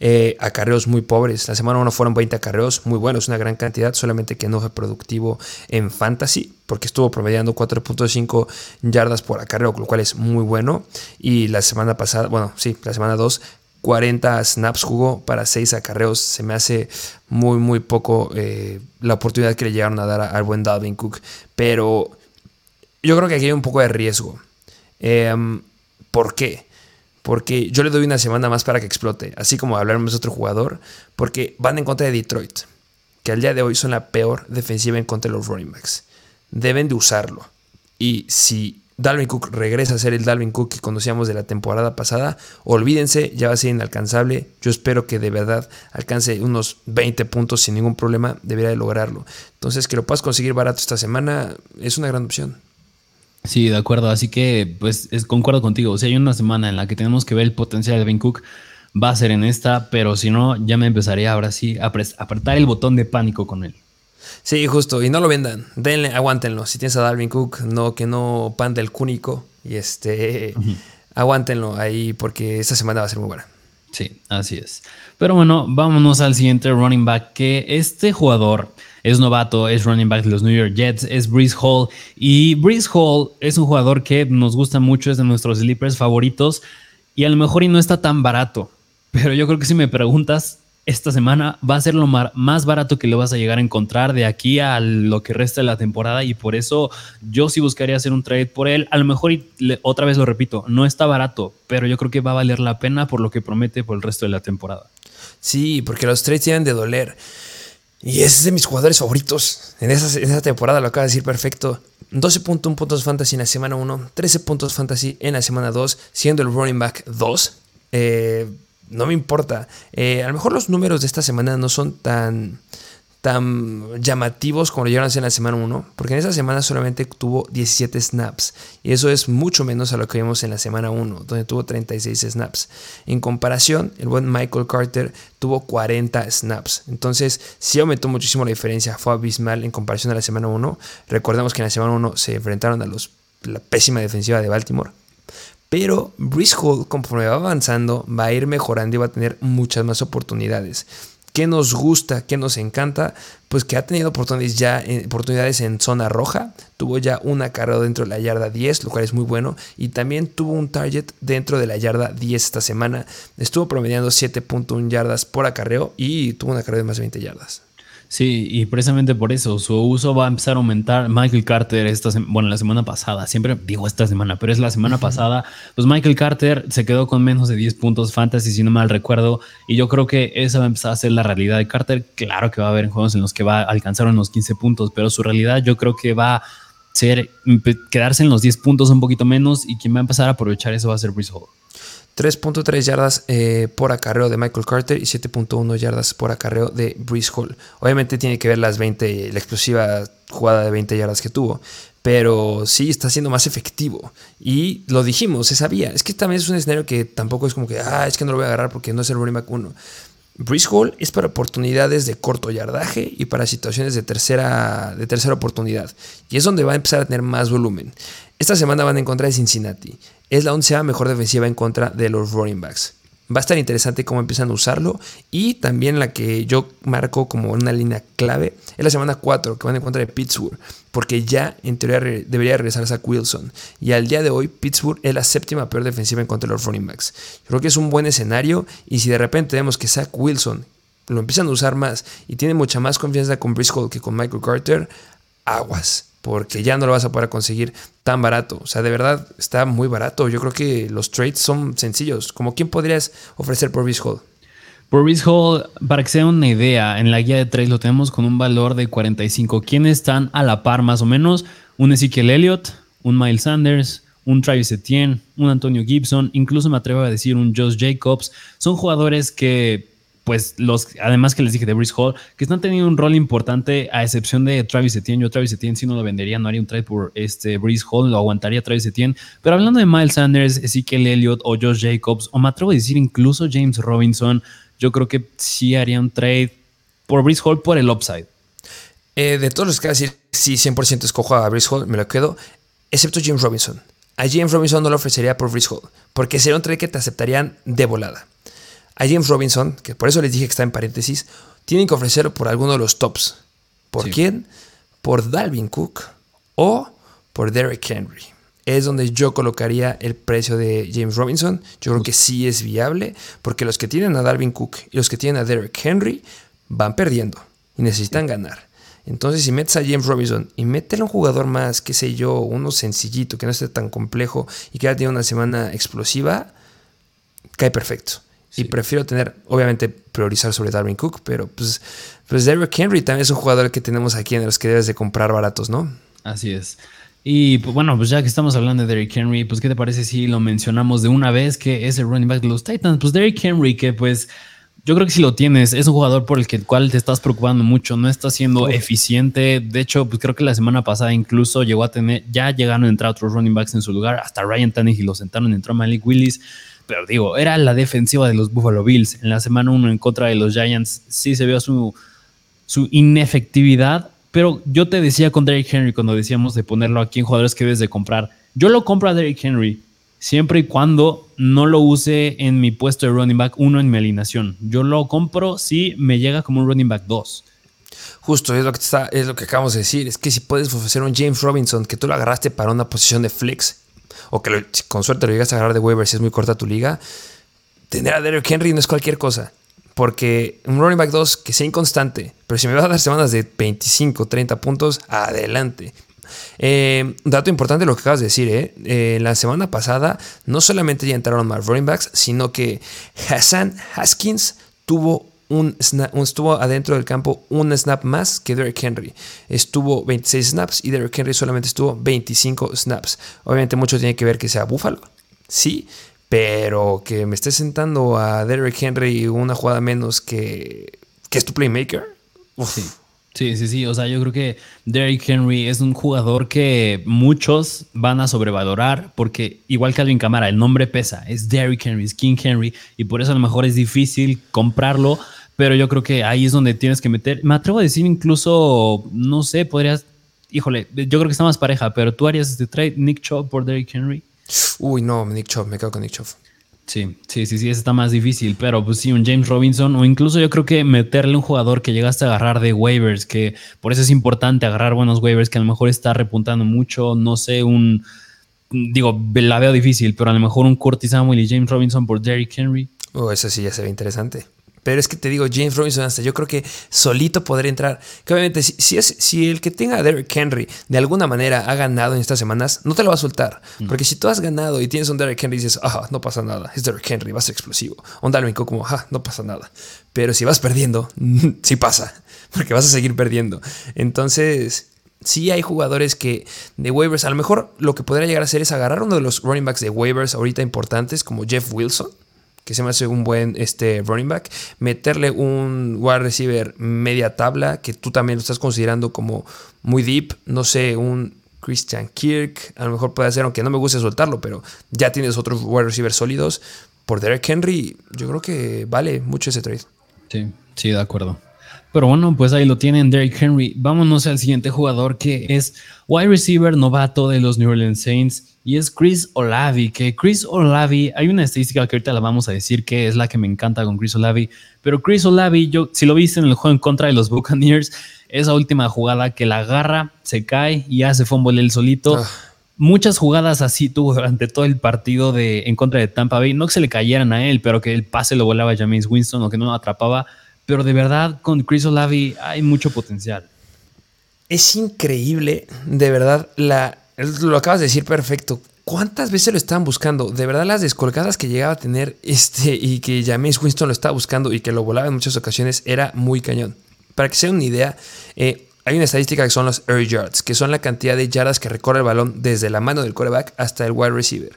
Eh, acarreos muy pobres. La semana 1 fueron 20 acarreos, muy buenos, una gran cantidad, solamente que no fue productivo en fantasy, porque estuvo promediando 4.5 yardas por acarreo, lo cual es muy bueno. Y la semana pasada, bueno, sí, la semana 2, 40 snaps jugó para 6 acarreos. Se me hace muy, muy poco eh, la oportunidad que le llegaron a dar al buen Dalvin Cook. Pero yo creo que aquí hay un poco de riesgo. Em, ¿Por qué? Porque yo le doy una semana más para que explote, así como hablaremos de otro jugador, porque van en contra de Detroit, que al día de hoy son la peor defensiva en contra de los running backs. Deben de usarlo. Y si Dalvin Cook regresa a ser el Dalvin Cook que conocíamos de la temporada pasada. Olvídense, ya va a ser inalcanzable. Yo espero que de verdad alcance unos 20 puntos sin ningún problema. Debería de lograrlo. Entonces, que lo puedas conseguir barato esta semana es una gran opción. Sí, de acuerdo. Así que, pues, concuerdo contigo. Si hay una semana en la que tenemos que ver el potencial de Dalvin Cook, va a ser en esta. Pero si no, ya me empezaría ahora sí a apretar el botón de pánico con él. Sí, justo. Y no lo vendan. Denle, aguántenlo. Si tienes a Dalvin Cook, no, que no pan del cúnico. Y este, aguántenlo ahí porque esta semana va a ser muy buena. Sí, así es. Pero bueno, vámonos al siguiente running back. Que este jugador es novato, es running back de los New York Jets, es Breeze Hall. Y Breeze Hall es un jugador que nos gusta mucho, es de nuestros sleepers favoritos. Y a lo mejor y no está tan barato. Pero yo creo que si me preguntas, esta semana va a ser lo más barato que le vas a llegar a encontrar de aquí a lo que resta de la temporada y por eso yo sí buscaría hacer un trade por él. A lo mejor, otra vez lo repito, no está barato, pero yo creo que va a valer la pena por lo que promete por el resto de la temporada. Sí, porque los trades tienen de doler. Y es de mis jugadores favoritos. En esa, en esa temporada lo acaba de decir perfecto. 12.1 puntos fantasy en la semana 1, 13 puntos fantasy en la semana 2, siendo el running back 2. Eh, no me importa. Eh, a lo mejor los números de esta semana no son tan, tan llamativos como lo llegaron a ser en la semana 1, porque en esa semana solamente tuvo 17 snaps, y eso es mucho menos a lo que vimos en la semana 1, donde tuvo 36 snaps. En comparación, el buen Michael Carter tuvo 40 snaps, entonces sí aumentó muchísimo la diferencia, fue abismal en comparación a la semana 1. Recordemos que en la semana 1 se enfrentaron a los, la pésima defensiva de Baltimore. Pero Brice conforme va avanzando, va a ir mejorando y va a tener muchas más oportunidades. ¿Qué nos gusta? ¿Qué nos encanta? Pues que ha tenido oportunidades ya oportunidades en zona roja. Tuvo ya una carrera dentro de la yarda 10, lo cual es muy bueno. Y también tuvo un target dentro de la yarda 10 esta semana. Estuvo promediando 7.1 yardas por acarreo y tuvo una carrera de más de 20 yardas. Sí, y precisamente por eso su uso va a empezar a aumentar. Michael Carter, esta bueno, la semana pasada, siempre digo esta semana, pero es la semana pasada, pues Michael Carter se quedó con menos de 10 puntos fantasy, si no mal recuerdo, y yo creo que esa va a empezar a ser la realidad de Carter. Claro que va a haber juegos en los que va a alcanzar unos 15 puntos, pero su realidad yo creo que va a ser quedarse en los 10 puntos un poquito menos y quien va a empezar a aprovechar eso va a ser Brice Hall. 3.3 yardas eh, por acarreo de Michael Carter y 7.1 yardas por acarreo de Breeze Hall. Obviamente tiene que ver las 20, la explosiva jugada de 20 yardas que tuvo, pero sí está siendo más efectivo. Y lo dijimos, se sabía. Es que también es un escenario que tampoco es como que, ah, es que no lo voy a agarrar porque no es el running back 1. Breeze Hall es para oportunidades de corto yardaje y para situaciones de tercera, de tercera oportunidad. Y es donde va a empezar a tener más volumen. Esta semana van en contra de Cincinnati. Es la onceava mejor defensiva en contra de los running backs. Va a estar interesante cómo empiezan a usarlo. Y también la que yo marco como una línea clave es la semana 4, que van en contra de Pittsburgh. Porque ya en teoría debería regresar Zach Wilson. Y al día de hoy, Pittsburgh es la séptima peor defensiva en contra de los running backs. Yo creo que es un buen escenario. Y si de repente vemos que Zach Wilson lo empiezan a usar más y tiene mucha más confianza con Briscoe que con Michael Carter, aguas porque ya no lo vas a poder conseguir tan barato. O sea, de verdad está muy barato. Yo creo que los trades son sencillos. Como quién podrías ofrecer por Breeze Hall. Por Breeze Hall, para que sea una idea, en la guía de trades lo tenemos con un valor de 45. ¿Quiénes están a la par más o menos? Un Ezekiel Elliott, un Miles Sanders, un Travis Etienne, un Antonio Gibson, incluso me atrevo a decir un Josh Jacobs. Son jugadores que pues los, además que les dije de Brice Hall, que están teniendo un rol importante a excepción de Travis Etienne. Yo Travis Etienne si no lo vendería, no haría un trade por este Brice Hall, lo aguantaría Travis Etienne. Pero hablando de Miles Sanders, Ezekiel Elliott o Josh Jacobs, o me atrevo a decir incluso James Robinson, yo creo que sí haría un trade por Brice Hall por el upside. Eh, de todos los que decir, sí, 100% escojo a Brice Hall, me lo quedo, excepto James Robinson. A James Robinson no lo ofrecería por Brice Hall, porque sería un trade que te aceptarían de volada. A James Robinson, que por eso les dije que está en paréntesis, tienen que ofrecerlo por alguno de los tops. ¿Por quién? Por Dalvin Cook o por Derrick Henry. Es donde yo colocaría el precio de James Robinson. Yo creo que sí es viable, porque los que tienen a Dalvin Cook y los que tienen a Derrick Henry van perdiendo y necesitan ganar. Entonces, si metes a James Robinson y métele un jugador más, qué sé yo, uno sencillito, que no esté tan complejo y que ya tiene una semana explosiva, cae perfecto. Y prefiero tener, obviamente, priorizar sobre Darwin Cook, pero pues, pues Derrick Henry también es un jugador que tenemos aquí en los que debes de comprar baratos, ¿no? Así es. Y pues, bueno, pues ya que estamos hablando de Derrick Henry, pues ¿qué te parece si lo mencionamos de una vez que es el running back de los Titans? Pues Derrick Henry, que pues yo creo que si lo tienes, es un jugador por el que, cual te estás preocupando mucho, no está siendo eficiente. De hecho, pues creo que la semana pasada incluso llegó a tener, ya llegaron a entrar otros running backs en su lugar, hasta Ryan Tannehill lo sentaron, entró Malik Willis. Pero digo, era la defensiva de los Buffalo Bills. En la semana 1 en contra de los Giants sí se vio su, su inefectividad. Pero yo te decía con Derrick Henry cuando decíamos de ponerlo aquí en jugadores que debes de comprar. Yo lo compro a Derrick Henry siempre y cuando no lo use en mi puesto de running back 1 en mi alineación. Yo lo compro si me llega como un running back 2. Justo, es lo que, está, es lo que acabamos de decir. Es que si puedes ofrecer un James Robinson que tú lo agarraste para una posición de flex o que con suerte lo llegas a agarrar de waiver si es muy corta tu liga, tener a Derrick Henry no es cualquier cosa. Porque un running back 2 que sea inconstante, pero si me va a dar semanas de 25, 30 puntos, adelante. Eh, dato importante lo que acabas de decir, ¿eh? ¿eh? La semana pasada no solamente ya entraron más running backs, sino que Hassan Haskins tuvo un estuvo adentro del campo un snap más que Derrick Henry. Estuvo 26 snaps y Derrick Henry solamente estuvo 25 snaps. Obviamente mucho tiene que ver que sea Buffalo, sí, pero que me esté sentando a Derrick Henry una jugada menos que, que es tu playmaker. Sí. Sí, sí, sí. O sea, yo creo que Derrick Henry es un jugador que muchos van a sobrevalorar porque, igual que Alvin Camara, el nombre pesa. Es Derrick Henry, es King Henry. Y por eso a lo mejor es difícil comprarlo. Pero yo creo que ahí es donde tienes que meter. Me atrevo a decir incluso, no sé, podrías. Híjole, yo creo que está más pareja, pero tú harías este trade Nick Chubb por Derrick Henry. Uy, no, Nick Chubb, me quedo con Nick Chubb. Sí, sí, sí, sí, está más difícil, pero pues sí, un James Robinson o incluso yo creo que meterle un jugador que llegaste a agarrar de waivers, que por eso es importante agarrar buenos waivers, que a lo mejor está repuntando mucho, no sé, un, digo, la veo difícil, pero a lo mejor un Curtis Samuel y James Robinson por Derrick Henry. Oh, eso sí ya se ve interesante. Pero es que te digo, James Robinson hasta yo creo que solito podría entrar. Que obviamente, si, es, si el que tenga a Derrick Henry de alguna manera ha ganado en estas semanas, no te lo va a soltar. Mm. Porque si tú has ganado y tienes un Derrick Henry y dices, ah, no pasa nada, es Derrick Henry, va a ser explosivo. Un Dalvin Cook como, ah, no pasa nada. Pero si vas perdiendo, [laughs] sí pasa. Porque vas a seguir perdiendo. Entonces, sí hay jugadores que de waivers, a lo mejor lo que podría llegar a hacer es agarrar uno de los running backs de waivers ahorita importantes, como Jeff Wilson que se me hace un buen este, running back, meterle un wide receiver media tabla, que tú también lo estás considerando como muy deep, no sé, un Christian Kirk, a lo mejor puede ser, aunque no me guste soltarlo, pero ya tienes otros wide receivers sólidos. Por Derek Henry, yo creo que vale mucho ese trade. Sí, sí, de acuerdo. Pero bueno, pues ahí lo tienen, Derrick Henry. Vámonos al siguiente jugador que es wide receiver novato de los New Orleans Saints y es Chris Olavi, que Chris Olavi, hay una estadística que ahorita la vamos a decir que es la que me encanta con Chris Olavi, pero Chris Olavi, yo, si lo viste en el juego en contra de los Buccaneers, esa última jugada que la agarra, se cae y hace fumble el solito. Ah. Muchas jugadas así tuvo durante todo el partido de, en contra de Tampa Bay. No que se le cayeran a él, pero que el pase lo volaba a James Winston o que no lo atrapaba. Pero de verdad, con Chris Olavi hay mucho potencial. Es increíble, de verdad, la, lo acabas de decir perfecto. ¿Cuántas veces lo estaban buscando? De verdad, las descolgadas que llegaba a tener este y que James Winston lo estaba buscando y que lo volaba en muchas ocasiones era muy cañón. Para que se den una idea, eh, hay una estadística que son los air yards, que son la cantidad de yardas que recorre el balón desde la mano del quarterback hasta el wide receiver.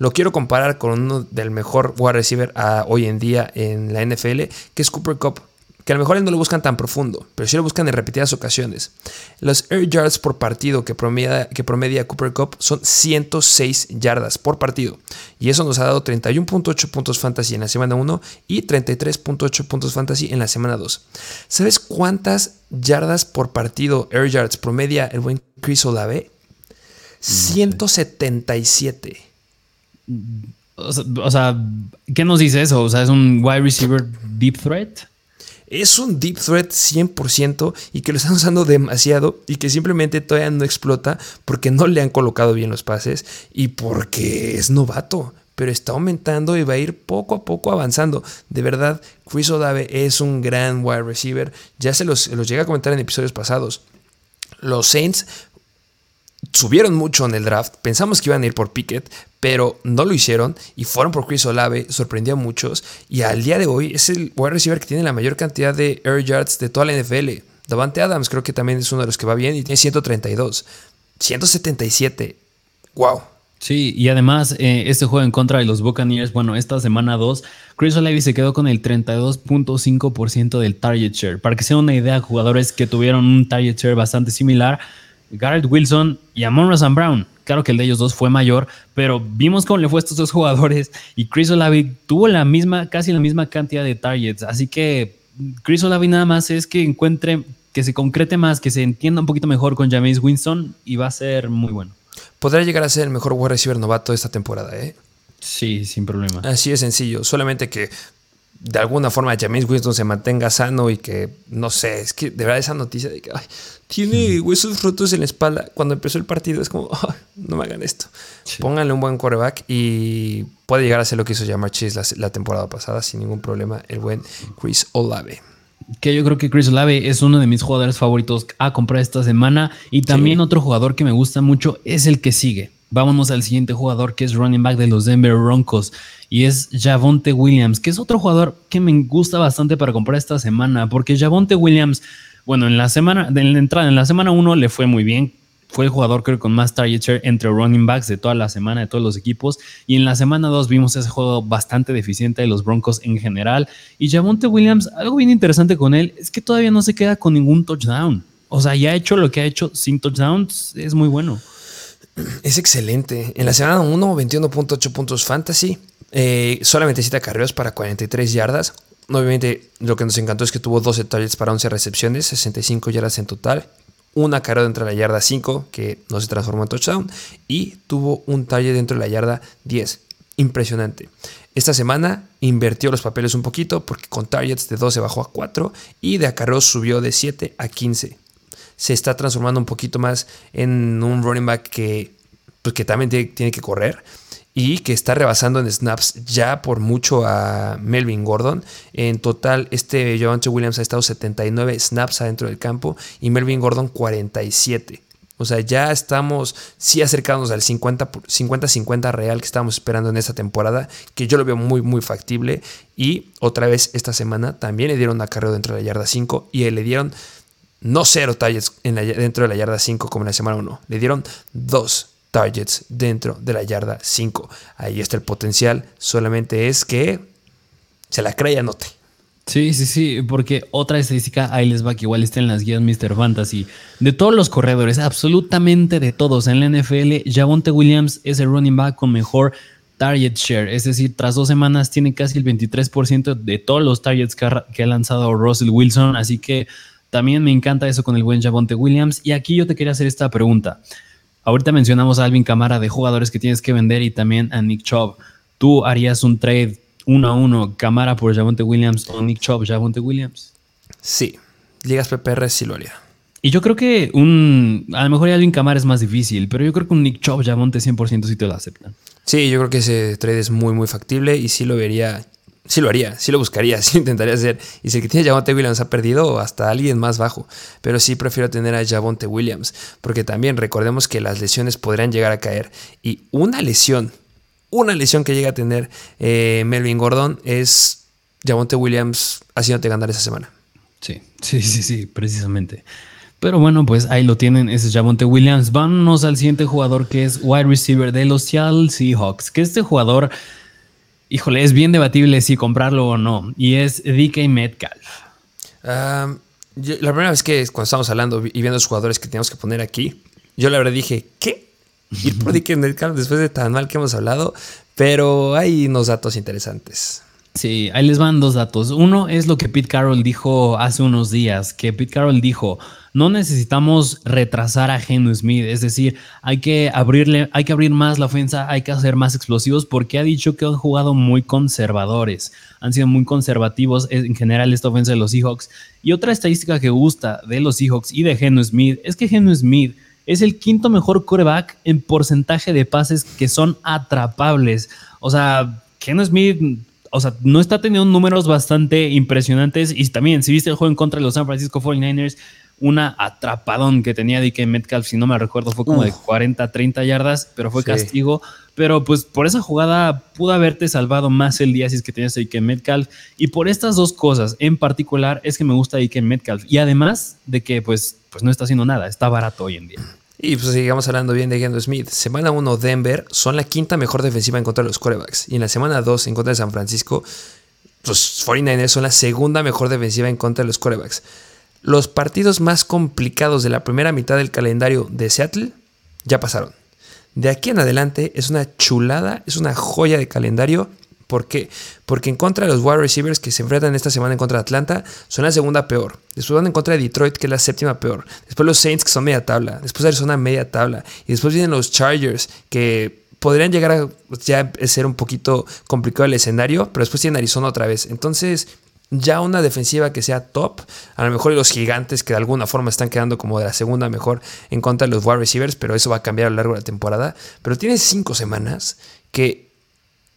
Lo quiero comparar con uno del mejor wide receiver hoy en día en la NFL, que es Cooper Cup. que a lo mejor no lo buscan tan profundo, pero sí lo buscan en repetidas ocasiones. Los air yards por partido que promedia, que promedia Cooper Cup son 106 yardas por partido. Y eso nos ha dado 31.8 puntos fantasy en la semana 1 y 33.8 puntos fantasy en la semana 2. ¿Sabes cuántas yardas por partido, air yards, promedia el buen Chris Olave? 177. O sea, ¿qué nos dice eso? O sea, es un wide receiver deep threat. Es un deep threat 100% y que lo están usando demasiado y que simplemente todavía no explota porque no le han colocado bien los pases y porque es novato. Pero está aumentando y va a ir poco a poco avanzando. De verdad, Chris Odave es un gran wide receiver. Ya se los, los llegué a comentar en episodios pasados. Los Saints subieron mucho en el draft. Pensamos que iban a ir por Pickett, pero no lo hicieron y fueron por Chris Olave. Sorprendió a muchos y al día de hoy es el wide receiver que tiene la mayor cantidad de air yards de toda la NFL. Davante Adams creo que también es uno de los que va bien y tiene 132. 177. Wow. Sí, y además eh, este juego en contra de los Buccaneers, bueno, esta semana 2, Chris Olave se quedó con el 32.5% del target share. Para que sea una idea, jugadores que tuvieron un target share bastante similar Garrett Wilson y Amon Sam Brown. Claro que el de ellos dos fue mayor, pero vimos cómo le fue a estos dos [laughs] jugadores y Chris Olave tuvo la misma, casi la misma cantidad de targets. Así que Chris Olave nada más es que encuentre, que se concrete más, que se entienda un poquito mejor con James Winston y va a ser muy bueno. Podrá llegar a ser el mejor wide receiver novato de esta temporada, ¿eh? Sí, sin problema. Así de sencillo. Solamente que de alguna forma James Winston se mantenga sano y que, no sé, es que de verdad esa noticia de que tiene huesos rotos en la espalda cuando empezó el partido es como, no me hagan esto. Pónganle un buen quarterback y puede llegar a ser lo que hizo Jamar Chase la, temporada pasada sin ningún problema, el buen Chris Olave. Que yo creo que Chris Olave es uno de mis jugadores favoritos a comprar esta semana y también otro jugador que me gusta mucho es el que sigue. Vámonos al siguiente jugador que es running back de los Denver Broncos y es Javonte Williams, que es otro jugador que me gusta bastante para comprar esta semana, porque Javonte Williams, bueno, en la semana, de la entrada, en la semana 1 le fue muy bien. Fue el jugador creo con más target share entre running backs de toda la semana de todos los equipos. Y en la semana 2 vimos ese juego bastante deficiente de los Broncos en general. Y Javonte Williams, algo bien interesante con él es que todavía no se queda con ningún touchdown. O sea, ya ha hecho lo que ha hecho sin touchdowns, es muy bueno. Es excelente. En la semana 1, 21.8 puntos fantasy. Eh, solamente 7 carreras para 43 yardas. Obviamente, lo que nos encantó es que tuvo 12 targets para 11 recepciones, 65 yardas en total. Una carrera dentro de la yarda 5, que no se transformó en touchdown. Y tuvo un target dentro de la yarda 10. Impresionante. Esta semana invirtió los papeles un poquito porque con targets de 12 bajó a 4 y de acarreos subió de 7 a 15 se está transformando un poquito más en un running back que, pues, que también tiene, que correr y que está rebasando en snaps ya por mucho a Melvin Gordon. En total, este Javante Williams ha estado 79 snaps adentro del campo y Melvin Gordon 47. O sea, ya estamos sí acercándonos al 50-50 real que estábamos esperando en esta temporada, que yo lo veo muy, muy factible. Y otra vez esta semana también le dieron a carrera dentro de la yarda 5 y le dieron no cero targets en dentro de la yarda 5 como en la semana 1. Le dieron dos targets dentro de la yarda 5. Ahí está el potencial. Solamente es que se la crea y anote. Sí, sí, sí, porque otra estadística, ahí les va que igual está en las guías Mr. Fantasy. De todos los corredores, absolutamente de todos en la NFL, Javonte Williams es el running back con mejor target share. Es decir, tras dos semanas tiene casi el 23% de todos los targets que ha lanzado Russell Wilson. Así que también me encanta eso con el buen Javonte Williams. Y aquí yo te quería hacer esta pregunta. Ahorita mencionamos a Alvin Camara de jugadores que tienes que vender y también a Nick Chubb. ¿Tú harías un trade uno a uno, Camara por Javonte Williams o Nick Chubb, Javonte Williams? Sí, ligas PPR sí lo haría. Y yo creo que un. A lo mejor Alvin Camara es más difícil, pero yo creo que un Nick Chubb, Javonte 100% sí te lo aceptan. Sí, yo creo que ese trade es muy, muy factible y sí lo vería sí lo haría, sí lo buscaría, [laughs] sí intentaría hacer. Y si el que tiene Javonte Williams ha perdido, hasta alguien más bajo. Pero sí prefiero tener a Javonte Williams, porque también recordemos que las lesiones podrían llegar a caer. Y una lesión, una lesión que llega a tener eh, Melvin Gordon es Javonte Williams haciéndote ganar esa semana. Sí, [laughs] sí, sí, sí, precisamente. Pero bueno, pues ahí lo tienen, ese es Javonte Williams. Vámonos al siguiente jugador que es wide receiver de los Seattle Seahawks. Que este jugador híjole, es bien debatible si comprarlo o no. Y es DK Metcalf. la primera vez que cuando estábamos hablando y viendo los jugadores que teníamos que poner aquí, yo la verdad dije, ¿qué? Ir por DK Metcalf después de tan mal que hemos hablado, pero hay unos datos interesantes. Sí, ahí les van dos datos. Uno es lo que Pete Carroll dijo hace unos días, que Pete Carroll dijo, no necesitamos retrasar a Geno Smith, es decir, hay que abrirle, hay que abrir más la ofensa, hay que hacer más explosivos, porque ha dicho que han jugado muy conservadores, han sido muy conservativos en general esta ofensa de los Seahawks. Y otra estadística que gusta de los Seahawks y de Geno Smith es que Geno Smith es el quinto mejor quarterback en porcentaje de pases que son atrapables. O sea, Geno Smith o sea, no está teniendo números bastante impresionantes. Y también, si viste el juego en contra de los San Francisco 49ers, una atrapadón que tenía DK Metcalf, si no me recuerdo, fue como de 40, 30 yardas, pero fue castigo. Pero pues por esa jugada pudo haberte salvado más el día si es que tenías a DK Metcalf. Y por estas dos cosas en particular es que me gusta DK Metcalf. Y además de que pues, pues no está haciendo nada, está barato hoy en día. Y pues sigamos hablando bien de Gendo Smith. Semana 1, Denver son la quinta mejor defensiva en contra de los quarterbacks. Y en la semana 2, en contra de San Francisco, los 49ers son la segunda mejor defensiva en contra de los quarterbacks. Los partidos más complicados de la primera mitad del calendario de Seattle ya pasaron. De aquí en adelante es una chulada, es una joya de calendario ¿Por qué? Porque en contra de los wide receivers que se enfrentan esta semana en contra de Atlanta, son la segunda peor. Después van en contra de Detroit, que es la séptima peor. Después los Saints, que son media tabla. Después Arizona, media tabla. Y después vienen los Chargers, que podrían llegar a ya ser un poquito complicado el escenario, pero después tienen Arizona otra vez. Entonces, ya una defensiva que sea top, a lo mejor los gigantes que de alguna forma están quedando como de la segunda mejor en contra de los wide receivers, pero eso va a cambiar a lo largo de la temporada. Pero tiene cinco semanas que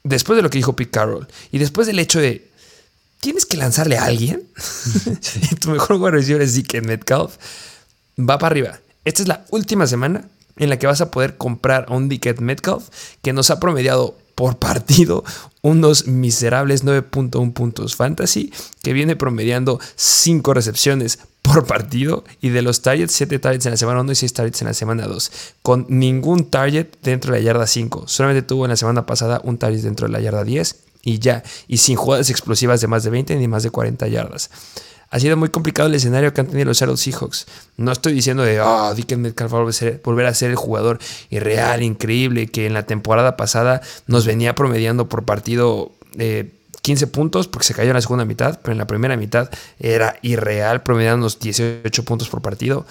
después de lo que dijo Pete Carroll y después del hecho de tienes que lanzarle a alguien [laughs] y tu mejor wide receiver es DK Metcalf, va para arriba. Esta es la última semana en la que vas a poder comprar a un DK Metcalf que nos ha promediado por partido unos miserables 9.1 puntos fantasy, que viene promediando 5 recepciones por partido y de los targets, 7 targets en la semana 1 y 6 targets en la semana 2, con ningún target dentro de la yarda 5. Solamente tuvo en la semana pasada un target dentro de la yarda 10 y ya, y sin jugadas explosivas de más de 20 ni más de 40 yardas. Ha sido muy complicado el escenario que han tenido los Seattle Seahawks. No estoy diciendo de, oh, ah, Dick Metcalf volver a ser el jugador irreal, increíble, que en la temporada pasada nos venía promediando por partido eh, 15 puntos porque se cayó en la segunda mitad, pero en la primera mitad era irreal, promediando unos 18 puntos por partido.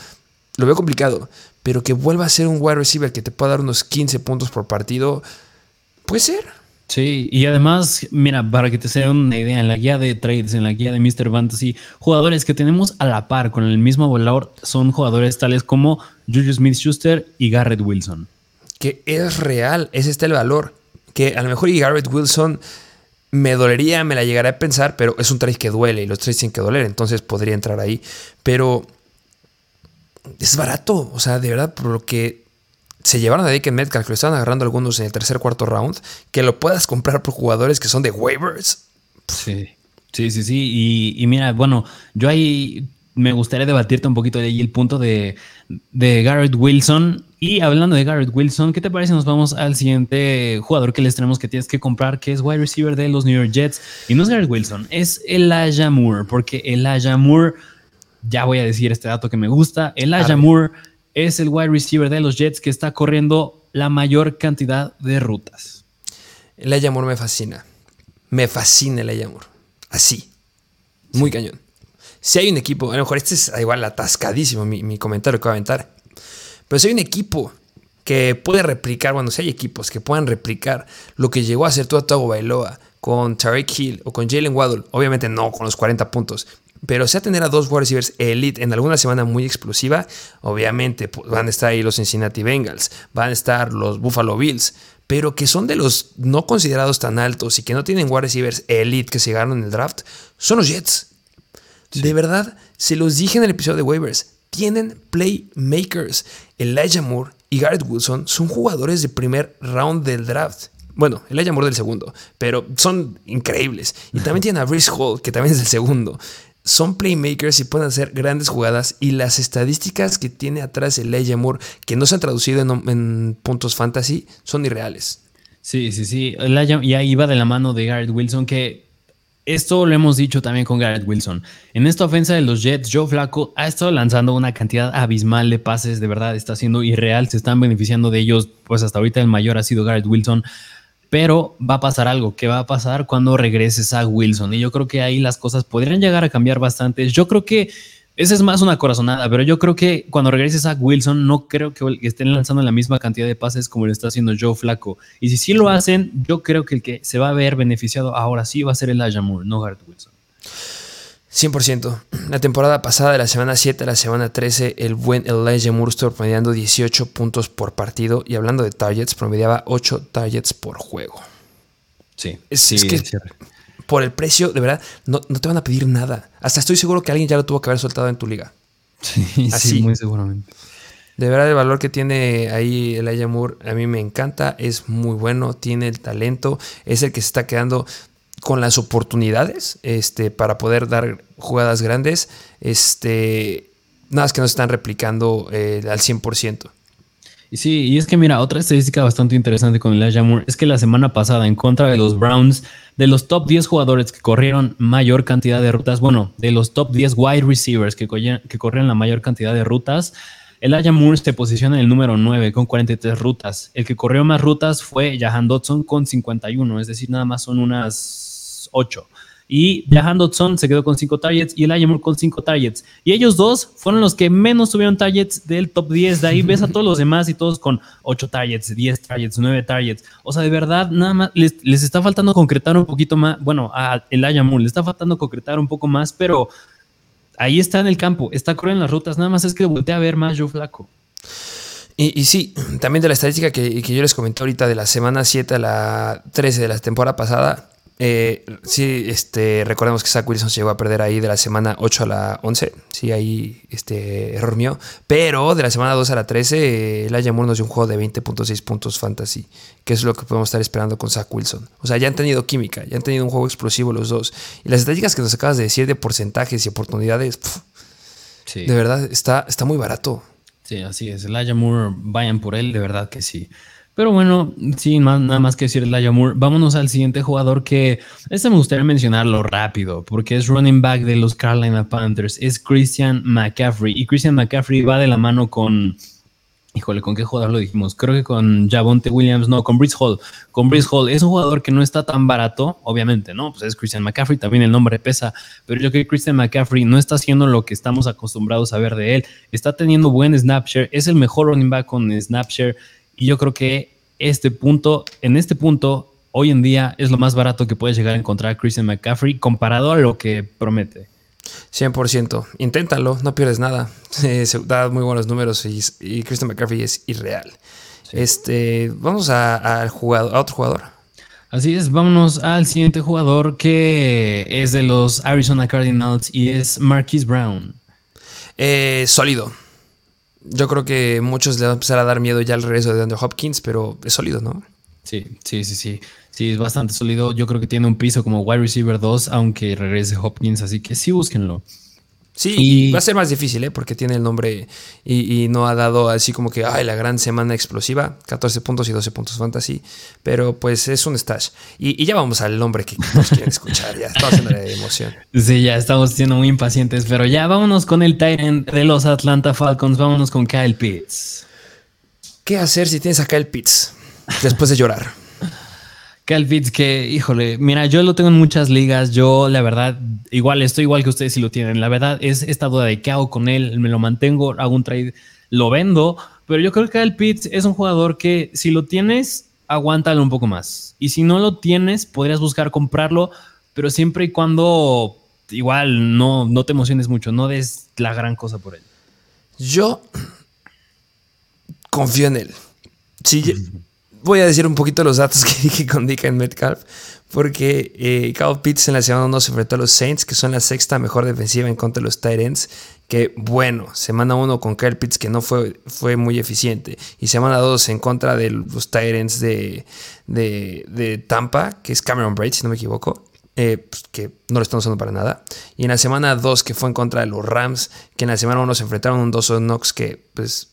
Lo veo complicado, pero que vuelva a ser un wide receiver que te pueda dar unos 15 puntos por partido, puede ser. Sí, y además, mira, para que te sea una idea, en la guía de trades, en la guía de Mr. Fantasy, jugadores que tenemos a la par con el mismo valor son jugadores tales como Julius Smith Schuster y Garrett Wilson. Que es real, ese está el valor. Que a lo mejor y Garrett Wilson me dolería, me la llegaré a pensar, pero es un trade que duele y los trades tienen que doler, entonces podría entrar ahí. Pero es barato, o sea, de verdad, por lo que se llevaron a Dick Metcalf, que lo estaban agarrando algunos en el tercer cuarto round, que lo puedas comprar por jugadores que son de waivers. Sí, sí, sí, sí. Y, y mira, bueno, yo ahí me gustaría debatirte un poquito de ahí el punto de, de Garrett Wilson. Y hablando de Garrett Wilson, ¿qué te parece? Nos vamos al siguiente jugador que les tenemos que tienes que comprar, que es wide receiver de los New York Jets. Y no es Garrett Wilson, es Elijah Moore, porque Elijah Moore, ya voy a decir este dato que me gusta, Elijah Moore es el wide receiver de los Jets que está corriendo la mayor cantidad de rutas. Elijah Moore me fascina. Me fascina Elijah Moore. Así. Muy cañón. Si hay un equipo, a lo mejor este es igual atascadísimo mi, comentario que voy a aventar, pero si hay un equipo que puede replicar, bueno, si hay equipos que puedan replicar lo que llegó a hacer Togo Bailoa con Tarek Hill o con Jalen Waddle, obviamente no con los 40 puntos, pero sea tener a dos wide receivers elite en alguna semana muy explosiva, obviamente pues, van a estar ahí los Cincinnati Bengals, van a estar los Buffalo Bills, pero que son de los no considerados tan altos y que no tienen wide receivers elite que se llegaron en el draft, son los Jets. De verdad, se los dije en el episodio de waivers. Tienen playmakers. Elijah Moore y Garrett Wilson son jugadores de primer round del draft. Bueno, Elijah Moore del segundo, pero son increíbles. Y también [laughs] tienen a Brice Hall, que también es del segundo. Son playmakers y pueden hacer grandes jugadas. Y las estadísticas que tiene atrás Elijah Moore, que no se han traducido en, en puntos fantasy, son irreales. Sí, sí, sí. Elijah, y ahí va de la mano de Garrett Wilson, que Esto lo hemos dicho también con Garrett Wilson. En esta ofensa de los Jets, Joe Flacco ha estado lanzando una cantidad abismal de pases, de verdad está siendo irreal, se están beneficiando de ellos, pues hasta ahorita el mayor ha sido Garrett Wilson, pero va a pasar algo, ¿qué va a pasar cuando regrese Zach Wilson? Y yo creo que ahí las cosas podrían llegar a cambiar bastante. Yo creo que esa es más una corazonada, pero yo creo que cuando regrese Zach Wilson, no creo que estén lanzando la misma cantidad de pases como lo está haciendo Joe Flaco. Y si sí lo hacen, yo creo que el que se va a ver beneficiado ahora sí va a ser el Moore, no Garrett Wilson. 100%. La temporada pasada, de la semana 7 a la semana 13, el buen Elijah Moore estuvo promediando 18 puntos por partido y hablando de targets, promediaba 8 targets por juego. Sí, es, sí, es que por el precio, de verdad, no, te van a pedir nada. Hasta estoy seguro que alguien ya lo tuvo que haber soltado en tu liga. Sí, [laughs] sí, muy seguramente. De verdad, el valor que tiene ahí el Ayamur a mí me encanta. Es muy bueno, tiene el talento. Es el que se está quedando con las oportunidades este, para poder dar jugadas grandes. Este, nada más que no se están replicando eh, al 100%. Y sí, y es que mira, otra estadística bastante interesante con Elijah Moore es que la semana pasada en contra de los Browns, de los top 10 jugadores que corrieron mayor cantidad de rutas, bueno, de los top 10 wide receivers que, que corrieron la mayor cantidad de rutas, Elijah Moore se posiciona en el número 9 con 43 rutas. El que corrió más rutas fue Jahan Dodson con 51, es decir, nada más son unas 8. Y Jahan Dodson se quedó con 5 targets y el Moore con 5 targets. Y ellos dos fueron los que menos tuvieron targets del top 10. De ahí ves a todos los demás y todos con 8 targets, 10 targets, 9 targets. O sea, de verdad, nada más les, está faltando concretar un poquito más. Bueno, a el Moore le está faltando concretar un poco más, pero ahí está en el campo, está corriendo las rutas. Nada más es que voltea a ver más yo Flaco. Y, y, sí, también de la estadística que, que, yo les comenté ahorita de la semana 7 a la 13 de la temporada pasada, eh, sí, este, recordemos que Zach Wilson se llegó a perder ahí de la semana 8 a la 11. Sí, ahí, este, error mío. Pero de la semana 2 a la 13, el Moore nos dio un juego de 20.6 puntos fantasy, que es lo que podemos estar esperando con Zach Wilson. O sea, ya han tenido química, ya han tenido un juego explosivo los dos. Y las estadísticas que nos acabas de decir de porcentajes y oportunidades, de verdad, está, está muy barato. Sí, así es. El Moore, vayan por él, de verdad que sí. Pero bueno, sin nada más que decir la Moore, vámonos al siguiente jugador que este me gustaría mencionarlo rápido, porque es running back de los Carolina Panthers, es Christian McCaffrey. Y Christian McCaffrey va de la mano con, híjole, ¿con qué jugador lo dijimos? Creo que con Javonte Williams, no, con Brice Hall. Con Brice Hall es un jugador que no está tan barato, obviamente, ¿no? Pues es Christian McCaffrey, también el nombre pesa, pero yo creo que Christian McCaffrey no está haciendo lo que estamos acostumbrados a ver de él. Está teniendo buen snapshare, es el mejor running back con snapshare y yo creo que este punto, en este punto, hoy en día es lo más barato que puedes llegar a encontrar Christian McCaffrey comparado a lo que promete. 100%. Inténtalo, no pierdes nada. [laughs] se da muy buenos números y, Christian McCaffrey es irreal. Este, vamos a, jugador, a otro jugador. Así es, vámonos al siguiente jugador que es de los Arizona Cardinals y es Marquise Brown. Eh, sólido. Yo creo que muchos le van a empezar a dar miedo ya al regreso de Andrew Hopkins, pero es sólido, ¿no? Sí, sí, sí, sí. Sí, es bastante sólido. Yo creo que tiene un piso como wide receiver 2, aunque regrese Hopkins, así que sí, búsquenlo. Sí, y va a ser más difícil, ¿eh? porque tiene el nombre y, no ha dado así como que, ay, la gran semana explosiva, 14 puntos y 12 puntos fantasy, pero pues es un stash. Y, ya vamos al nombre que nos quieren escuchar, ya estamos en la emoción. [laughs] Sí, ya estamos siendo muy impacientes, pero ya vámonos con el Tyrant de los Atlanta Falcons, vámonos con Kyle Pitts. ¿Qué hacer si tienes a Kyle Pitts después de llorar? Pitts que, híjole, mira, yo lo tengo en muchas ligas. Yo, la verdad, igual estoy igual que ustedes si lo tienen. La verdad es esta duda de qué hago con él. Me lo mantengo, hago un trade, lo vendo. Pero yo creo que Pitts es un jugador que si lo tienes, aguántalo un poco más. Y si no lo tienes, podrías buscar comprarlo, pero siempre y cuando igual no, no te emociones mucho, no des la gran cosa por él. Yo confío en él. Sí, [laughs] voy a decir un poquito los datos [laughs] que dije con en Metcalf, porque eh, Kyle Pitts en la semana 1 se enfrentó a los Saints, que son la sexta mejor defensiva en contra de los Titans. Que bueno, semana 1 con Kyle Pitts, que no fue, fue muy eficiente, y semana 2 en contra de los Titans de, de, Tampa, que es Cameron Braid, si no me equivoco. Eh, pues, que no lo están usando para nada. Y en la semana 2, que fue en contra de los Rams, que en la semana 1 se enfrentaron a un 2 Knox que, pues,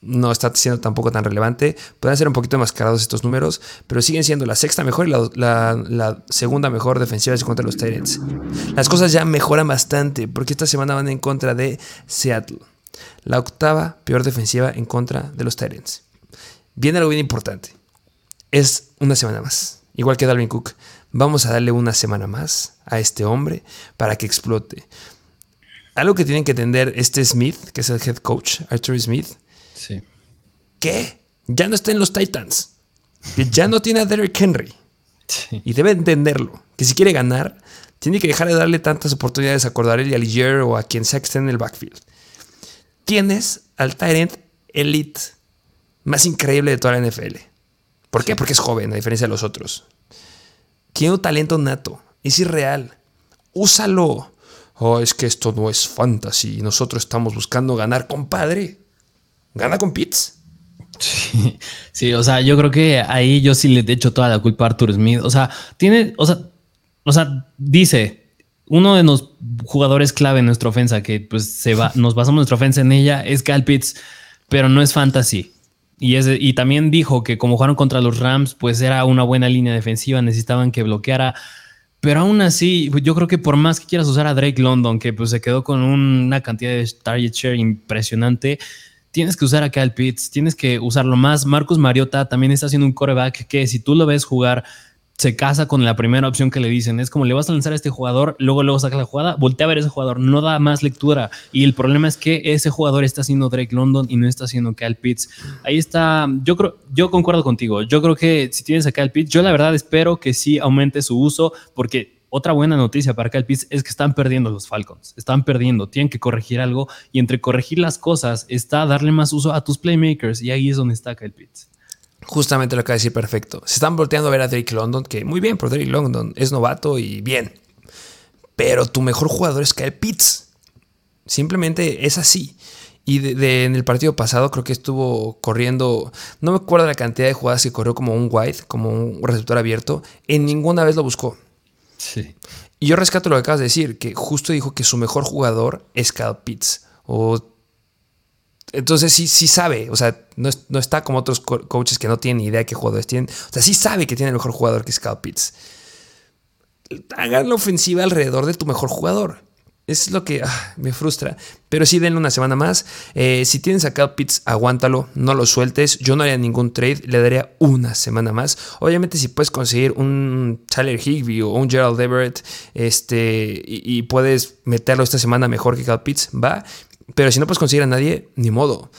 no está siendo tampoco tan relevante. Pueden ser un poquito mascarados estos números, pero siguen siendo la sexta mejor y la, segunda mejor defensiva contra los Titans. Las cosas ya mejoran bastante porque esta semana van en contra de Seattle. La octava peor defensiva en contra de los Titans. Viene algo bien importante. Es una semana más. Igual que Dalvin Cook. Vamos a darle una semana más a este hombre para que explote. Algo que tienen que entender este Smith, que es el head coach, Arthur Smith, Sí. ¿Qué? Ya no está en los Titans. Que ya no tiene a Derrick Henry. Y debe entenderlo. Que si quiere ganar, tiene que dejar de darle tantas oportunidades a Cordarelli, a Ligier o a quien sea que esté en el backfield. Tienes al Tyrant Elite más increíble de toda la NFL. ¿Por qué? Porque es joven, a diferencia de los otros. Tiene un talento nato. Es irreal. Úsalo. Oh, es que esto no es fantasy. Nosotros estamos buscando ganar, compadre. Gana con Pitts. Sí, o sea, yo creo que ahí yo sí le he hecho toda la culpa a Arthur Smith. O sea, tiene, o sea, o sea, dice uno de los jugadores clave en nuestra ofensa, que pues se va, nos basamos nuestra ofensa en ella, es Cal Pitts, pero no es fantasy. Y, es, y también dijo que como jugaron contra los Rams, pues era una buena línea defensiva, necesitaban que bloqueara. Pero aún así, yo creo que por más que quieras usar a Drake London, que pues se quedó con una cantidad de target share impresionante, tienes que usar a Kyle Pitts, tienes que usarlo más. Marcus Mariota también está haciendo un coreback que si tú lo ves jugar, se casa con la primera opción que le dicen. Es como le vas a lanzar a este jugador, luego luego saca la jugada, voltea a ver a ese jugador, no da más lectura. Y el problema es que ese jugador está haciendo Drake London y no está haciendo Kyle Pitts. Ahí está, yo creo, yo concuerdo contigo. Yo creo que si tienes a Kyle Pitts, yo la verdad espero que sí aumente su uso porque otra buena noticia para Pitts es que están perdiendo los Falcons. Están perdiendo, tienen que corregir algo y entre corregir las cosas está darle más uso a tus playmakers y ahí es donde está Kyle Pitts. Justamente lo acaba de decir perfecto. Se están volteando a ver a Drake London, que muy bien por Drake London, es novato y bien. Pero tu mejor jugador es Kyle Pitts. Simplemente es así. Y en el partido pasado creo que estuvo corriendo, no me acuerdo la cantidad de jugadas que corrió como un wide, como un receptor abierto. En ninguna vez lo buscó. Sí. Y yo rescato lo que acabas de decir, que justo dijo que su mejor jugador es Kyle Pitts. O entonces sí, sí sabe, o sea, no, está como otros coaches que no tienen idea de qué jugadores tienen. O sea, sí sabe que tiene el mejor jugador que es Kyle Pitts. Hagan la ofensiva alrededor de tu mejor jugador. Es lo que ah, me frustra. Pero sí, denle una semana más. Eh, si tienes a Cal Pitts, aguántalo, no lo sueltes. Yo no haría ningún trade, le daría una semana más. Obviamente, si puedes conseguir un Tyler Higby o un Gerald Everett este, y, puedes meterlo esta semana mejor que Cal Pitts, va. Pero si no puedes conseguir a nadie, ni modo.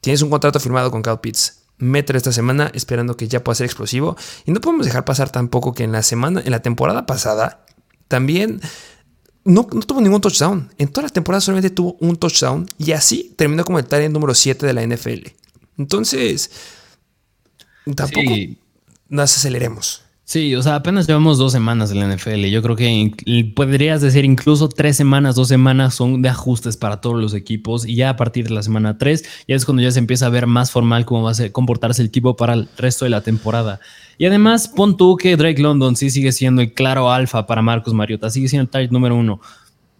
Tienes un contrato firmado con Cal Pitts. Mételo esta semana esperando que ya pueda ser explosivo. Y no podemos dejar pasar tampoco que en la semana, en la temporada pasada, también no, tuvo ningún touchdown. En toda la temporada solamente tuvo un touchdown y así terminó como el el número 7 de la NFL. Entonces, tampoco nos aceleremos. Sí, o sea, apenas llevamos dos semanas en la NFL. Yo creo que podrías decir incluso tres semanas, dos semanas son de ajustes para todos los equipos. Y ya a partir de la semana tres, ya es cuando ya se empieza a ver más formal cómo va a comportarse el equipo para el resto de la temporada. Y además, pon tú que Drake London sí sigue siendo el claro alfa para Marcus Mariota, sigue siendo el target número uno.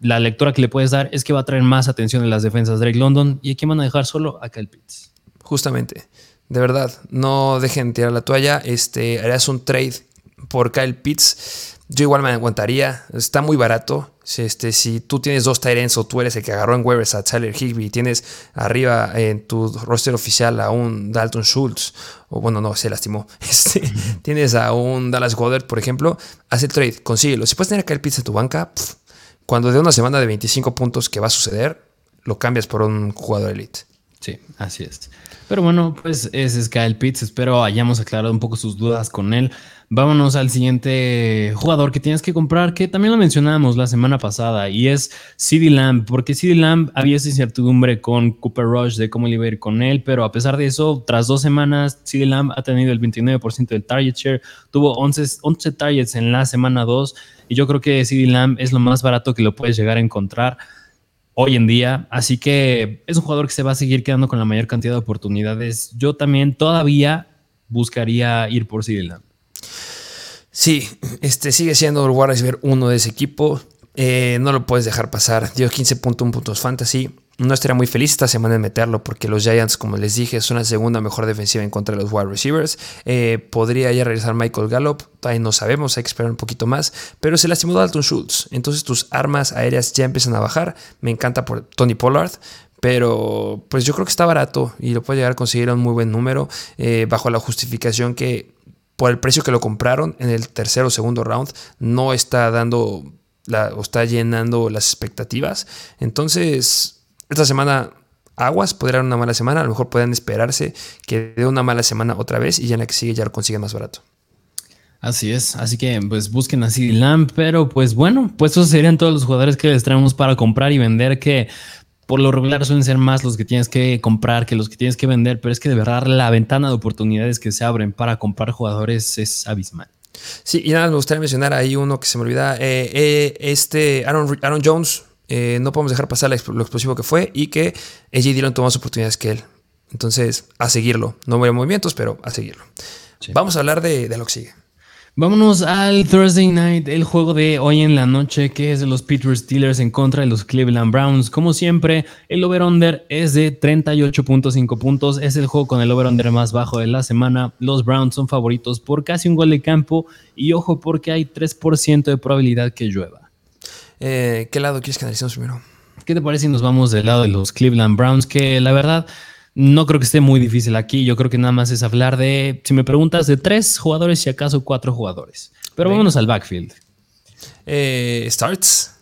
La lectura que le puedes dar es que va a traer más atención en las defensas Drake London. ¿Y aquí van a dejar solo a Kyle Pitts? Justamente. De verdad, no dejen tirar la toalla. Este, harás un trade por Kyle Pitts, yo igual me aguantaría. Está muy barato. Este, si tú tienes dos Tyrants o tú eres el que agarró en waivers a Tyler Higby y tienes arriba en tu roster oficial a un Dalton Schultz, o bueno, no, se lastimó. [laughs] Este, tienes a un Dallas Goddard, por ejemplo, haz el trade, consíguelo. Si puedes tener a Kyle Pitts en tu banca, cuando de una semana de 25 puntos que va a suceder, lo cambias por un jugador elite. Sí, así es. Pero bueno, pues ese es Kyle Pitts. Espero hayamos aclarado un poco sus dudas con él. Vámonos al siguiente jugador que tienes que comprar, que también lo mencionamos la semana pasada, y es CD Lamb, porque CD Lamb había esa incertidumbre con Cooper Rush de cómo iba a ir con él, pero a pesar de eso, tras dos semanas, CD Lamb ha tenido el 29% del target share, tuvo 11, 11 targets en la semana 2, y yo creo que CD Lamb es lo más barato que lo puedes llegar a encontrar hoy en día. Así que es un jugador que se va a seguir quedando con la mayor cantidad de oportunidades. Yo también todavía buscaría ir por Lamb. Sí, este sigue siendo el wide receiver uno de ese equipo. Eh, no lo puedes dejar pasar. Dio 15.1 puntos fantasy. no estaría muy feliz esta semana en meterlo porque los Giants, como les dije, son la segunda mejor defensiva en contra de los wide receivers. Eh, podría ya regresar Michael Gallup, todavía no sabemos, hay que esperar un poquito más, pero se lastimó Dalton Schultz. Entonces tus armas aéreas ya empiezan a bajar. Me encanta por Tony Pollard. Pero pues yo creo que está barato y lo puede llegar a conseguir a un muy buen número eh, bajo la justificación que por el precio que lo compraron en el tercer o segundo round no está dando la, o está llenando las expectativas. Entonces esta semana aguas, podría dar una mala semana, a lo mejor pueden esperarse que dé una mala semana otra vez y ya en la que sigue ya lo consiguen más barato. Así es, así que pues busquen a CD pero pues bueno, pues esos serían todos los jugadores que les traemos para comprar y vender que por lo regular suelen ser más los que tienes que comprar que los que tienes que vender, pero es que de verdad la ventana de oportunidades que se abren para comprar jugadores es abismal. Sí, y nada, me gustaría mencionar ahí uno que se me olvida, eh, eh, este Aaron, Aaron Jones, eh, no podemos dejar pasar lo explosivo que fue y que AJ Dillon tomó más oportunidades que él. Entonces, a seguirlo. No voy a movimientos, pero a seguirlo. Vamos a hablar de, de, lo que sigue. Vámonos al Thursday Night, el juego de hoy en la noche, que es de los Pittsburgh Steelers en contra de los Cleveland Browns. Como siempre, el over-under es de 38.5 puntos. Es el juego con el over-under más bajo de la semana. Los Browns son favoritos por casi un gol de campo. Y ojo, porque hay 3% de probabilidad que llueva. Eh, ¿Qué lado quieres que analicemos primero? ¿Qué te parece si nos vamos del lado de los Cleveland Browns? Que la verdad no creo que esté muy difícil aquí. Yo creo que nada más es hablar de, si me preguntas, de tres jugadores y acaso cuatro jugadores. Pero vámonos al backfield. Eh, starts.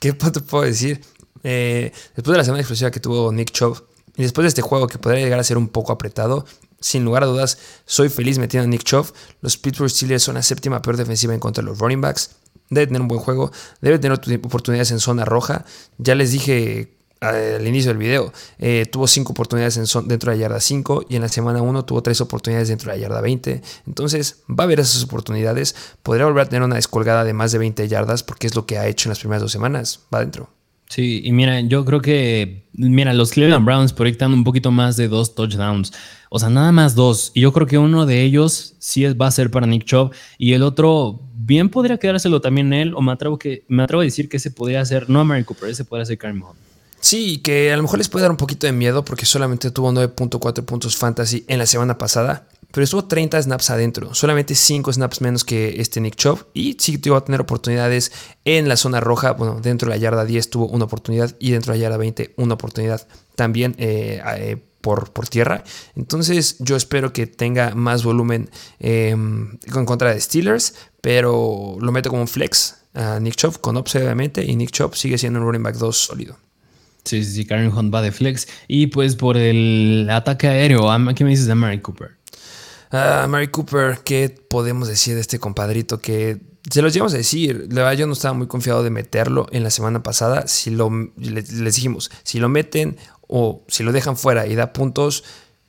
¿Qué [laughs] te puedo decir? Eh, después de la semana explosiva que tuvo Nick Chubb y después de este juego que podría llegar a ser un poco apretado, sin lugar a dudas, soy feliz metiendo a Nick Chubb. Los Pittsburgh Steelers son la séptima peor defensiva en contra de los running backs debe tener un buen juego, debe tener oportunidades en zona roja. Ya les dije al inicio del video, eh, tuvo 5 oportunidades en dentro de la yarda 5 y en la semana 1 tuvo 3 oportunidades dentro de la yarda 20. Entonces va a haber esas oportunidades. Podría volver a tener una descolgada de más de 20 yardas porque es lo que ha hecho en las primeras dos semanas. Va adentro. Sí, y mira, yo creo que, mira, los Cleveland Browns proyectan un poquito más de dos touchdowns. O sea, nada más dos. Y yo creo que uno de ellos sí va a ser para Nick Chubb y el otro bien podría quedárselo también él, o me atrevo, que, me atrevo a decir que ese podría ser, no a Mary Cooper, ese podría ser Karim Hunt. Sí, que a lo mejor les puede dar un poquito de miedo porque solamente tuvo 9.4 puntos fantasy en la semana pasada, pero estuvo 30 snaps adentro, solamente 5 snaps menos que este Nick Chubb y sí iba a tener oportunidades en la zona roja, bueno, dentro de la yarda 10 tuvo una oportunidad y dentro de la yarda 20 una oportunidad también eh, eh, por, por, tierra. Entonces yo espero que tenga más volumen em, en contra de Steelers, pero lo meto como un flex a Nick Chubb con Ops obviamente y Nick Chubb sigue siendo un running back 2 sólido. Sí, sí, sí, Karen Hunt va de flex. Y pues por el ataque aéreo, ¿qué me dices de Mary Cooper? Ah, Mary Cooper, ¿qué podemos decir de este compadrito que se los llevamos a decir? La verdad, yo no estaba muy confiado de meterlo en la semana pasada. Si lo les dijimos, si lo meten o si lo dejan fuera y da puntos,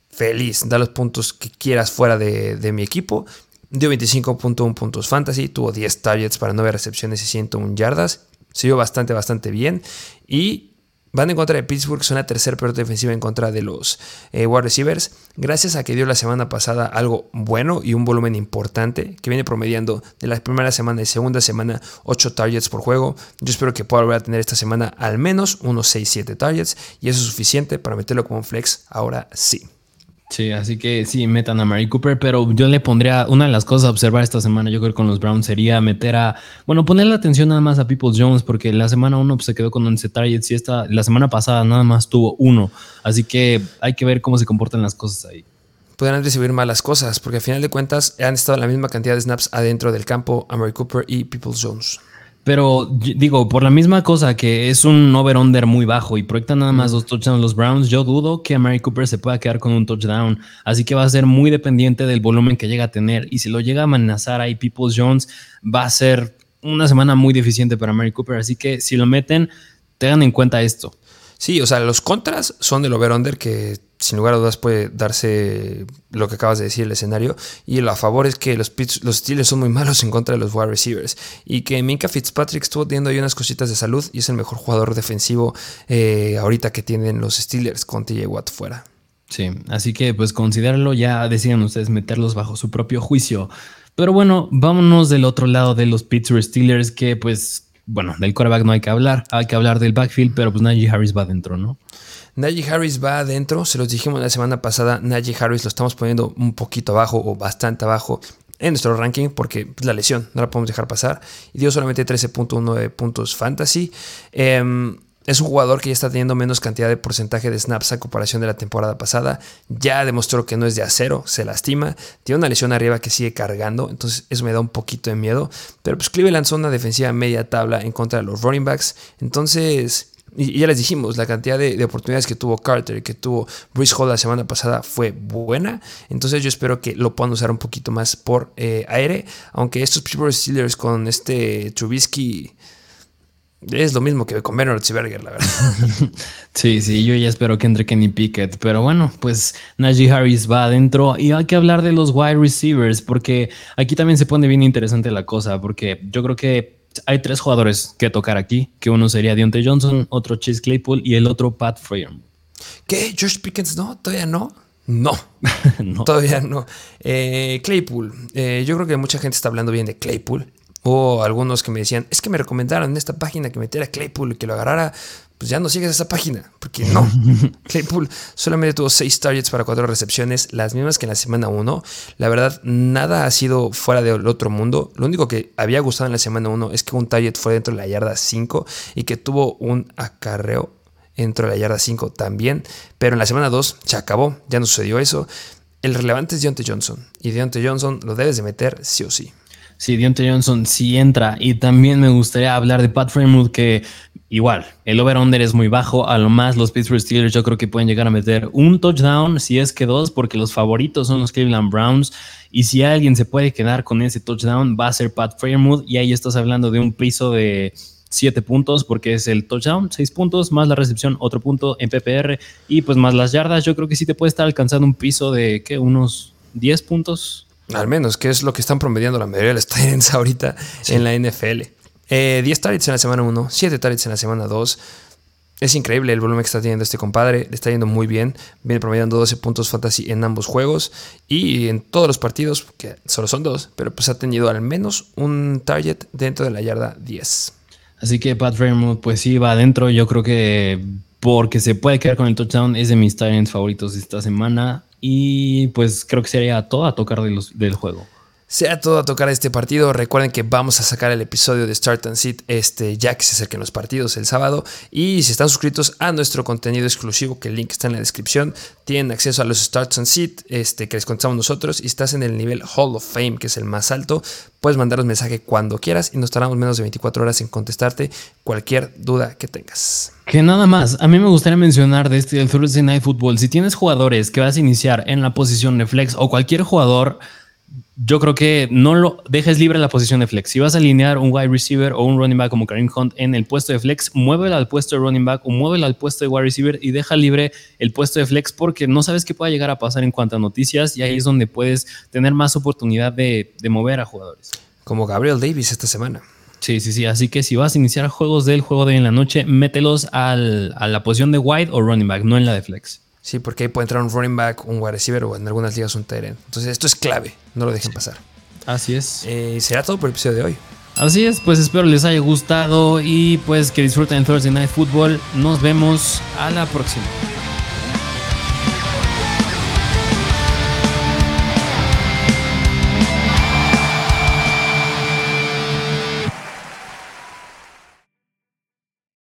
feliz, da los puntos que quieras fuera de, mi equipo. Dio 25.1 puntos fantasy, tuvo 10 targets para 9 recepciones y 101 yardas. Se vio bastante, bastante bien. Y van en contra de Pittsburgh, son la tercera peor defensiva en contra de los eh, wide receivers. Gracias a que dio la semana pasada algo bueno y un volumen importante, que viene promediando de la primera semana y segunda semana 8 targets por juego. Yo espero que pueda volver a tener esta semana al menos unos 6-7 targets. Y eso es suficiente para meterlo como un flex ahora sí. Sí, así que sí, metan a Mary Cooper, pero yo le pondría una de las cosas a observar esta semana, yo creo con los Browns sería meter a, bueno, ponerle atención nada más a People Jones, porque la semana uno pues, se quedó con 11 targets y esta, la semana pasada nada más tuvo uno, así que hay que ver cómo se comportan las cosas ahí. Podrán recibir malas cosas, porque al final de cuentas han estado la misma cantidad de snaps adentro del campo a Mary Cooper y People Jones. Pero digo, por la misma cosa que es un over-under muy bajo y proyectan nada más dos touchdowns los Browns, yo dudo que Mary Cooper se pueda quedar con un touchdown. Así que va a ser muy dependiente del volumen que llega a tener. Y si lo llega a amenazar ahí Peoples Jones, va a ser una semana muy deficiente para Mary Cooper. Así que si lo meten, tengan en cuenta esto. Sí, o sea, los contras son del over-under que sin lugar a dudas puede darse lo que acabas de decir el escenario. Y lo a favor es que los, los Steelers son muy malos en contra de los wide receivers. Y que Minka Fitzpatrick estuvo teniendo ahí unas cositas de salud y es el mejor jugador defensivo eh, ahorita que tienen los Steelers con TJ Watt fuera. Sí, así que pues considéralo, ya decían ustedes meterlos bajo su propio juicio. Pero bueno, vámonos del otro lado de los Pittsburgh Steelers que pues bueno, del quarterback no hay que hablar, hay que hablar del backfield, pero pues Najee Harris va adentro, ¿no? Najee Harris va adentro, se los dijimos la semana pasada, Najee Harris lo estamos poniendo un poquito abajo o bastante abajo en nuestro ranking porque pues, la lesión no la podemos dejar pasar y dio solamente 13.9 puntos fantasy. Em, es un jugador que ya está teniendo menos cantidad de porcentaje de snaps a comparación de la temporada pasada. Ya demostró que no es de acero, se lastima. Tiene una lesión arriba que sigue cargando, entonces eso me da un poquito de miedo. Pero pues Cleveland lanzó una defensiva media tabla en contra de los running backs. Entonces y ya les dijimos, la cantidad de, oportunidades que tuvo Carter que tuvo Bruce Hall la semana pasada fue buena. Entonces yo espero que lo puedan usar un poquito más por eh, aire. Aunque estos Pittsburgh Steelers con este Trubisky es lo mismo que con Ben Roethlisberger, la verdad. [laughs] sí, sí, yo ya espero que entre Kenny Pickett. Pero bueno, pues Najee Harris va adentro y hay que hablar de los wide receivers porque aquí también se pone bien interesante la cosa porque yo creo que hay tres jugadores que tocar aquí, que uno sería Deontay Johnson, otro Chase Claypool y el otro Pat Freeman. ¿Qué? ¿Josh Pickens no? ¿Todavía no? [laughs] No, todavía no. Eh, Claypool, eh, yo creo que mucha gente está hablando bien de Claypool. O algunos que me decían, es que me recomendaron en esta página que metiera Claypool y que lo agarrara pues ya no sigues esa página, porque [laughs] no. Claypool solamente tuvo 6 targets para 4 recepciones, las mismas que en la semana 1. La verdad, nada ha sido fuera del otro mundo. Lo único que había gustado en la semana 1 es que un target fue dentro de la yarda 5 y que tuvo un acarreo dentro de la yarda 5 también. Pero en la semana 2 se acabó, ya no sucedió eso. El relevante es Deontay Johnson y Deontay Johnson lo debes de meter sí o sí. Sí, Deontay Johnson sí entra. Y también me gustaría hablar de Pat Fremont, que igual, el over-under es muy bajo. A lo más, los Pittsburgh Steelers yo creo que pueden llegar a meter un touchdown, si es que dos, porque los favoritos son los Cleveland Browns. Y si alguien se puede quedar con ese touchdown, va a ser Pat Fremont. Y ahí estás hablando de un piso de 7 puntos, porque es el touchdown, 6 puntos, más la recepción, otro punto en PPR. Y pues más las yardas, yo creo que sí te puede estar alcanzando un piso de, ¿qué? Unos 10 puntos al menos, que es lo que están promediando la mayoría de los Titans ahorita en la NFL. 10 eh, targets en la semana 1, 7 targets en la semana 2. Es increíble el volumen que está teniendo este compadre. Le está yendo muy bien. Viene promediando 12 puntos fantasy en ambos juegos. Y en todos los partidos, que solo son dos, pero pues ha tenido al menos un target dentro de la yarda 10. Así que Pat Fairmouth, pues sí, va adentro. Yo creo que porque se puede quedar con el touchdown, es de mis Titans favoritos esta semana. Y pues creo que sería todo a tocar del juego. Sea todo a tocar este partido. Recuerden que vamos a sacar el episodio de Start and Sit este, ya que se acerquen los partidos el sábado. Y si están suscritos a nuestro contenido exclusivo, que el link está en la descripción, tienen acceso a los Start and Sit este, que les contamos nosotros. Y estás en el nivel Hall of Fame, que es el más alto. Puedes mandarnos mensaje cuando quieras y nos tardamos menos de 24 horas en contestarte cualquier duda que tengas. Que nada más, a mí me gustaría mencionar de este Thursday Night Football. Si tienes jugadores que vas a iniciar en la posición de flex o cualquier jugador yo creo que no lo dejes libre la posición de flex. Si vas a alinear un wide receiver o un running back como Kareem Hunt en el puesto de flex, muévelo al puesto de running back o muévelo al puesto de wide receiver y deja libre el puesto de flex porque no sabes qué pueda llegar a pasar en cuanto a noticias y ahí es donde puedes tener más oportunidad de, mover a jugadores. Como Gabriel Davis esta semana. Sí, sí, sí. Así que si vas a iniciar juegos del juego de en la noche, mételos a la posición de wide o running back, no en la de flex. Sí, porque ahí puede entrar un running back, un wide receiver o en algunas ligas un tight Entonces esto es clave, no lo dejen pasar. Así es. Eh, será todo por el episodio de hoy. Así es, pues espero les haya gustado y pues que disfruten Thursday Night Football. Nos vemos a la próxima.